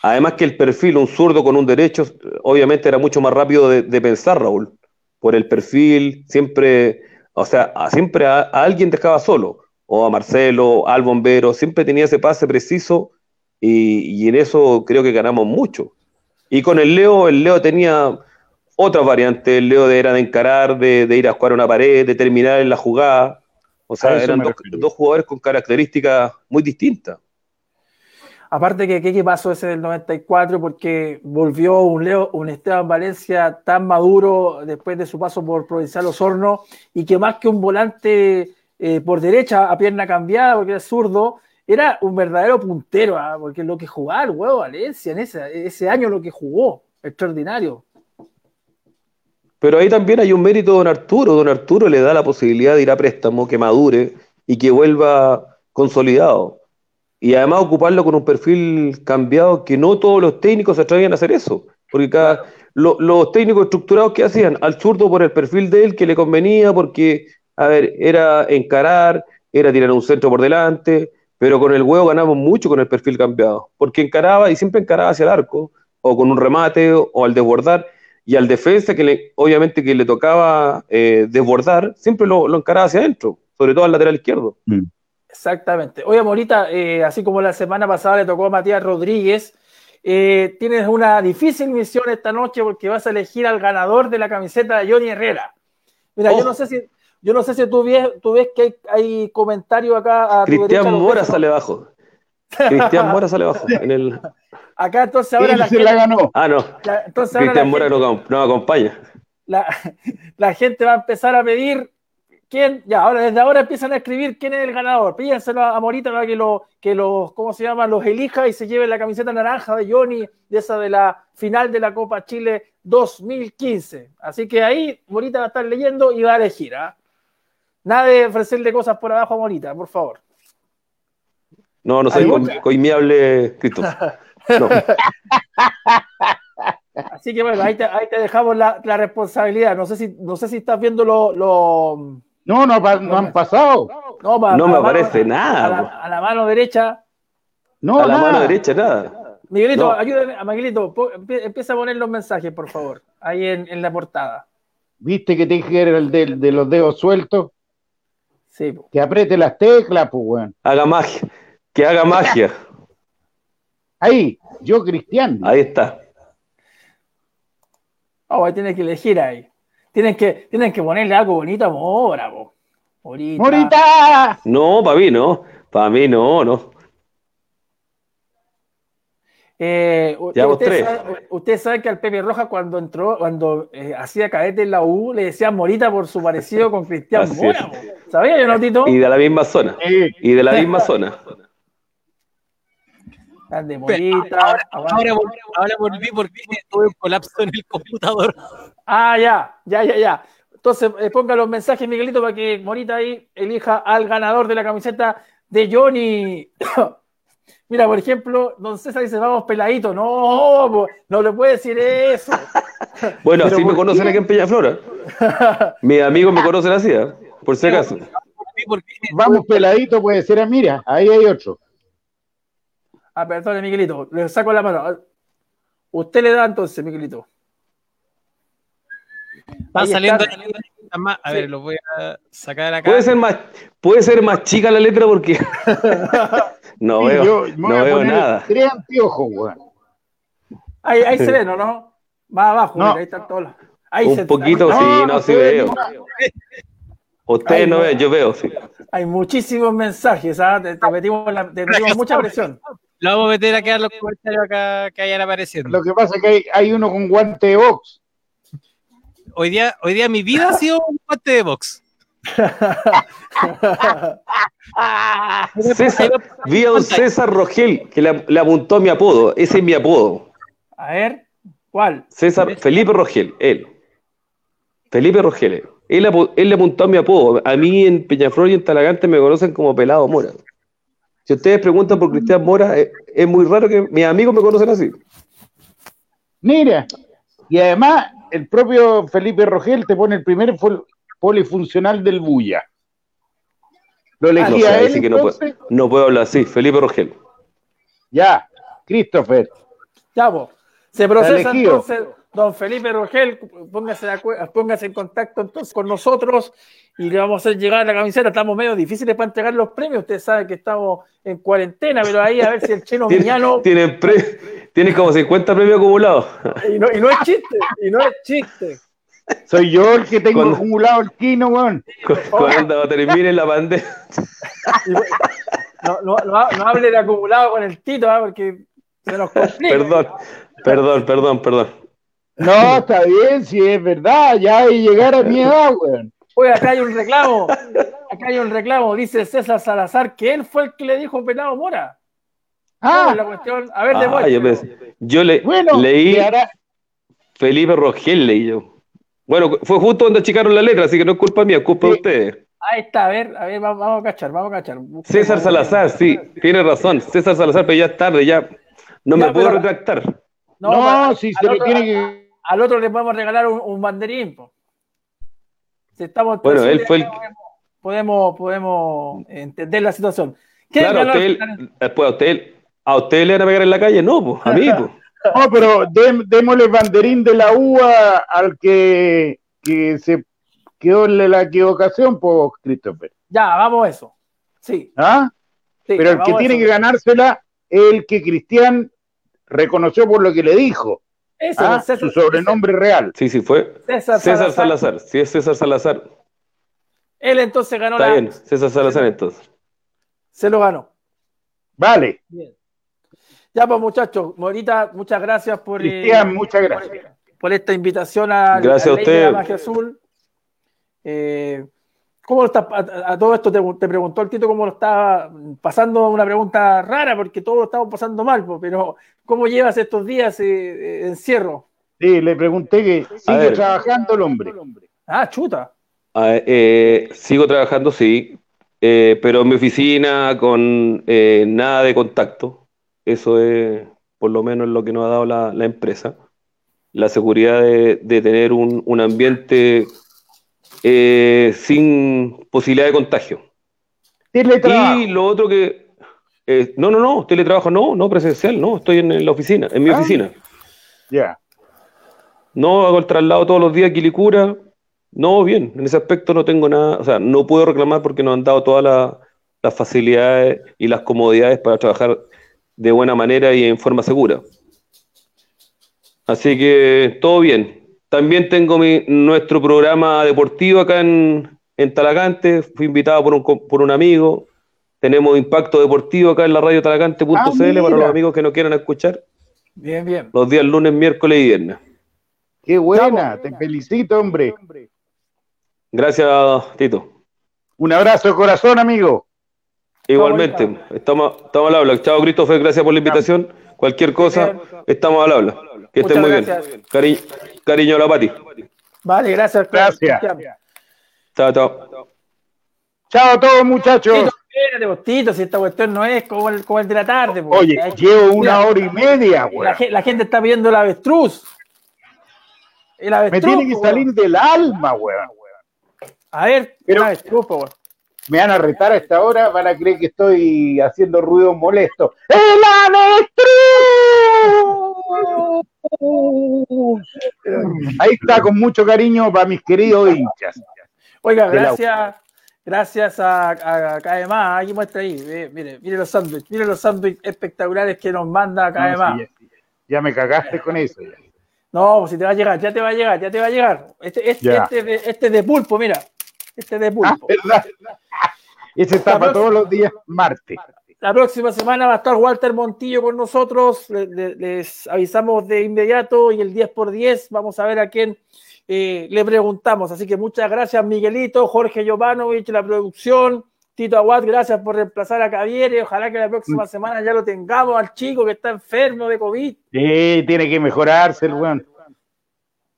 además que el perfil, un zurdo con un derecho, obviamente era mucho más rápido de, de pensar Raúl, por el perfil, siempre, o sea, a- siempre a, a alguien dejaba solo, o a Marcelo, al bombero, siempre tenía ese pase preciso y, y en eso creo que ganamos mucho. Y con el Leo, el Leo tenía otras variantes, el Leo era de encarar, de, de ir a jugar a una pared, de terminar en la jugada. O sea, eran dos jugadores con características muy distintas. Aparte que qué pasó ese del 94 porque volvió un Leo, un Esteban Valencia tan maduro después de su paso por Provincial Osorno y que más que un volante eh, por derecha a pierna cambiada porque era zurdo, era un verdadero puntero, ah, porque lo que jugaba el huevo Valencia en ese, ese año lo que jugó, extraordinario. Pero ahí también hay un mérito de don Arturo. Don Arturo le da la posibilidad de ir a préstamo, que madure y que vuelva consolidado. Y además ocuparlo con un perfil cambiado, que no todos los técnicos se atrevían a hacer eso. Porque cada, lo- los técnicos estructurados que hacían al zurdo por el perfil de él que le convenía, porque, a ver, era encarar, era tirar un centro por delante, pero con el huevo ganamos mucho con el perfil cambiado, porque encaraba y siempre encaraba hacia el arco, o con un remate, o al desbordar, y al defensa, que le, obviamente que le tocaba eh, desbordar, siempre lo, lo encaraba hacia adentro, sobre todo al lateral izquierdo. Exactamente. Oye, Morita, eh, así como la semana pasada le tocó a Matías Rodríguez, eh, tienes una difícil misión esta noche porque vas a elegir al ganador de la camiseta de Johnny Herrera. Mira, yo Oh. no sé si, yo no sé si tú ves, tú ves que hay, hay comentarios acá a tu derecha, Cristian los Mora sale abajo. Cristian Mora sale abajo. En el... Acá entonces ahora Él la se gente, la ganó. Ah, no. la- entonces ahora la Cristian Mora gente- no, acom- no acompaña. la, la gente va a empezar a pedir quién, ya, ahora desde ahora empiezan a escribir quién es el ganador. Pídenselo a Morita para que lo, que los, ¿cómo se llama? Los elija y se lleve la camiseta naranja de Johnny, de esa de la final de la Copa Chile 2015. Así que ahí Morita va a estar leyendo y va a elegir, ¿ah? Nada de ofrecerle cosas por abajo a Morita, por favor. No, no soy coimiable. No. Así que bueno, ahí te, ahí te dejamos la, la responsabilidad. No sé si, no sé si estás viendo lo, lo- No, no, pa- no han pasado. no, pa- No a me mano- aparece a nada. la, a la mano derecha. No, a la nada. mano derecha, nada. Miguelito, No. ayúdame, Miguelito, empieza a poner los mensajes, por favor, ahí en, en la portada. ¿Viste que te dije que era el de, de los dedos sueltos? Sí, po. Que apriete las teclas, pues, weón. Haga magia. Que haga magia. Ahí, yo cristiano. Ahí está. Oh, ahí tienes que elegir ahí. Tienen que, tienen que ponerle algo bonito a Mora, po. Morita. ¡Morita! No, para mí no. Para mí no, no. Eh, Llevamos usted, tres. sabe, usted sabe que al Pepe Roja cuando entró, cuando eh, hacía cadete en la U, le decían Morita por su parecido con Cristian Mora. ¿Sabía yo, no, Tito? Y de la misma zona. Sí. Y de la misma zona. Morita. Ahora, volví, ahora volví porque tuve un colapso en el computador. Ah, ya, ya, ya, ya. Entonces, eh, ponga los mensajes, Miguelito, para que Morita ahí elija al ganador de la camiseta de Johnny. Mira, por ejemplo, don César dice, vamos peladito. No, po, no le puede decir eso. Bueno, así me ¿por conocen qué? aquí en Peñaflora. Mis amigos me conocen así, ¿eh? por si acaso. Vamos peladito, puede ser. Mira, ahí hay otro. Ah, perdón, Miguelito, le saco la mano. Usted le da entonces, Miguelito. Ahí saliendo está. más. A ver, los voy a sacar acá. Puede ser más, puede ser más chica la letra porque no Sí, veo, yo no veo nada. Tres anteojos, weón. Ahí, ahí se ven, ¿o no? Más abajo, No. mira, ahí están todos. los- Ahí Un se- poquito, sí, no, sí ve veo. nada. Ustedes no no. ven, yo veo, sí. Hay muchísimos mensajes, ¿ah? Te, te metimos, la- te metimos mucha presión. Lo vamos a meter acá en los comentarios acá que vayan apareciendo. Lo que pasa es que hay, hay uno con guante de box. Hoy día, hoy día mi vida ha sido un guante de box. César, vi a un César Rogel que le, le apuntó mi apodo. Ese es mi apodo. A ver, ¿cuál? César Felipe Rogel, él. Felipe Rogel. Él, él le apuntó a mi apodo. A mí en Peñaflor y en Talagante me conocen como Pelado Mora. Si ustedes preguntan por Cristian Mora, es, es muy raro que mis amigos me conocen así. Mira, y además el propio Felipe Rogel te pone el primer polifuncional del Bulla. Lo No elegí sé, a ahí él, sí que no puedo, no puedo hablar así. Felipe Rogel. ya, Christopher. Ya. Se procesa entonces, don Felipe Rogel, póngase, póngase en contacto entonces con nosotros y le vamos a hacer llegar la camiseta. Estamos medio difíciles para entregar los premios. Usted sabe que estamos en cuarentena, pero ahí a ver si el chino Tiene- Miñano. Tienen, pre- tienen como 50 premios acumulados. Y no, y no es chiste, y no es chiste. Soy yo el que tengo Cuando- acumulado el kino, weón. Cu- Cuando termine la pandemia. No, no, no, no hable de acumulado con el Tito, ¿ah? porque se nos complica. Perdón, perdón, perdón, perdón. No, está bien, si es verdad, ya hay que llegar a mi edad, weón. Oye, acá hay un reclamo. Acá hay un reclamo. Dice César Salazar que él fue el que le dijo pelado Mora. ¿Cómo es la Ah, cuestión? A ver, Ah, yo, pensé- yo le, bueno, leí ahora- Felipe Rogel, leí yo. Bueno, fue justo donde achicaron la letra, así que no es culpa mía, es culpa de Sí. ustedes. Ahí está, a ver, a ver, vamos, vamos a cachar, vamos a cachar. César Salazar, sí, tiene razón. César Salazar, pero ya es tarde, ya no Ya, me puedo pero- retractar. No, no, para- si se lo otro- tiene que. Al otro le podemos regalar un, un banderín. po. Si estamos en Bueno, él fue el- podemos, podemos entender la situación. ¿Quién Claro, a ganó al usted, después a usted, a usted le van a pegar en la calle, no, pues, a mí, pues. No, pero dé- démosle banderín de la UA al que, que se quedó en la equivocación, pues, Christopher. Ya, vamos a eso. Sí, ¿Ah? sí, Pero el que a tiene eso. que ganársela es el que Cristian reconoció por lo que le dijo. Ese, ¿ah? César- Su sobrenombre real. Sí, sí, fue César, César Salazar. Salazar. Sí, es César Salazar. Él entonces ganó Está la. bien, César Salazar entonces. Se lo ganó. Vale. Bien. Ya, pues, muchachos, Morita, muchas gracias por. eh, muchas gracias. por esta invitación a, Gracias a de usted. la Magia Azul. Eh, ¿Cómo lo está, a, a todo esto te, te preguntó el Tito cómo lo está pasando? Una pregunta rara, porque todos lo estamos pasando mal, pero ¿cómo llevas estos días eh, de encierro? Sí, le pregunté que sigue ver. trabajando el hombre. Ah, chuta. Ah, eh, sigo trabajando, sí, eh, pero en mi oficina con eh, nada de contacto. Eso es por lo menos lo que nos ha dado la, la empresa. La seguridad de, de tener un, un ambiente eh, sin posibilidad de contagio. Teletrabajo. Y lo otro que... eh, no, no, no, teletrabajo no, no presencial, no, estoy en, la oficina, en mi Ah. oficina. Ya. No hago el traslado todos los días a Quilicura no, bien, en ese aspecto no tengo nada, o sea, no puedo reclamar porque nos han dado todas la- las facilidades y las comodidades para trabajar de buena manera y en forma segura. Así que todo bien. También tengo mi, nuestro programa deportivo acá en, en Talagante. Fui invitado por un, por un amigo. Tenemos Impacto Deportivo acá en la radio talagante.cl Ah, para los amigos que no quieran escuchar Bien, bien. los días lunes, miércoles y viernes. Qué buena, te felicito, hombre. Gracias, Tito. Un abrazo de corazón, amigo. Igualmente, estamos, estamos al habla. Chao, Christopher, gracias por la invitación. Cualquier cosa, estamos al habla. Que estén muy bien. Cari- cariño a la Pati. Vale, gracias. Gracias. Chao, chao. Chao a todos, muchachos. Tito, espérate, vos, Tito, si esta cuestión no es como el, como el de la tarde. po. Oye, Hay- llevo una hora y media, La, ge- la gente está pidiendo el avestruz. El avestruz. Me tiene que po, salir weón. del alma, weón. A ver, Pero- el avestruz, po, weón. Me van a retar a esta hora, van a creer que estoy haciendo ruido molesto. ¡El avestruz! Ahí está, con mucho cariño para mis queridos hinchas. Oiga, De gracias, gracias a, a, a KMA, aquí muestra ahí, mire, mire los sándwiches, mire los sándwiches espectaculares que nos manda No, KMA. sí, ya, ya me cagaste con eso. ya. No, pues si te va a llegar, ya te va a llegar, ya te va a llegar. Este, este, este, de, este de pulpo, mira. Este de Ah, pulpo. ¿verdad? Ese está para todos los días martes. La próxima semana va a estar Walter Montillo con nosotros. Le- le- Les, avisamos de inmediato y el 10 por 10 vamos a ver a quién eh, le preguntamos. Así que muchas gracias, Miguelito, Jorge Jovanovic, la producción. Tito Aguad, gracias por reemplazar a Caviere. Ojalá que la próxima semana ya lo tengamos al chico que está enfermo de COVID. Sí, tiene que mejorarse el weón.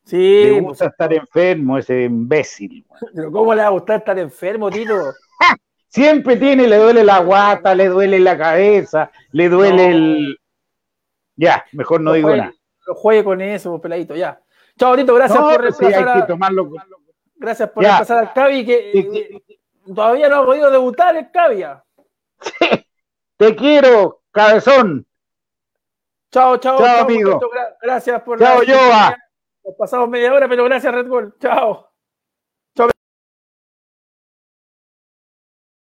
Sí, Le pues, gusta estar enfermo, ese imbécil. pero ¿cómo le va a gustar estar enfermo, Tito? Siempre tiene, le duele la guata, le duele la cabeza, le duele No. el. Ya, mejor no digo juegue, nada. no juegue con eso, peladito, ya. Chao, Tito, gracias No, por reemplazar hay que tomarlo. Gracias por Ya. reemplazar al Cavi, que eh, todavía no ha podido debutar el Cavia. Te quiero, cabezón. Chao, chao, Chao, amigo. muchachos, gra- Gracias por Chao, la Joa. Nos pasamos media hora, pero gracias, Red Bull. Chao.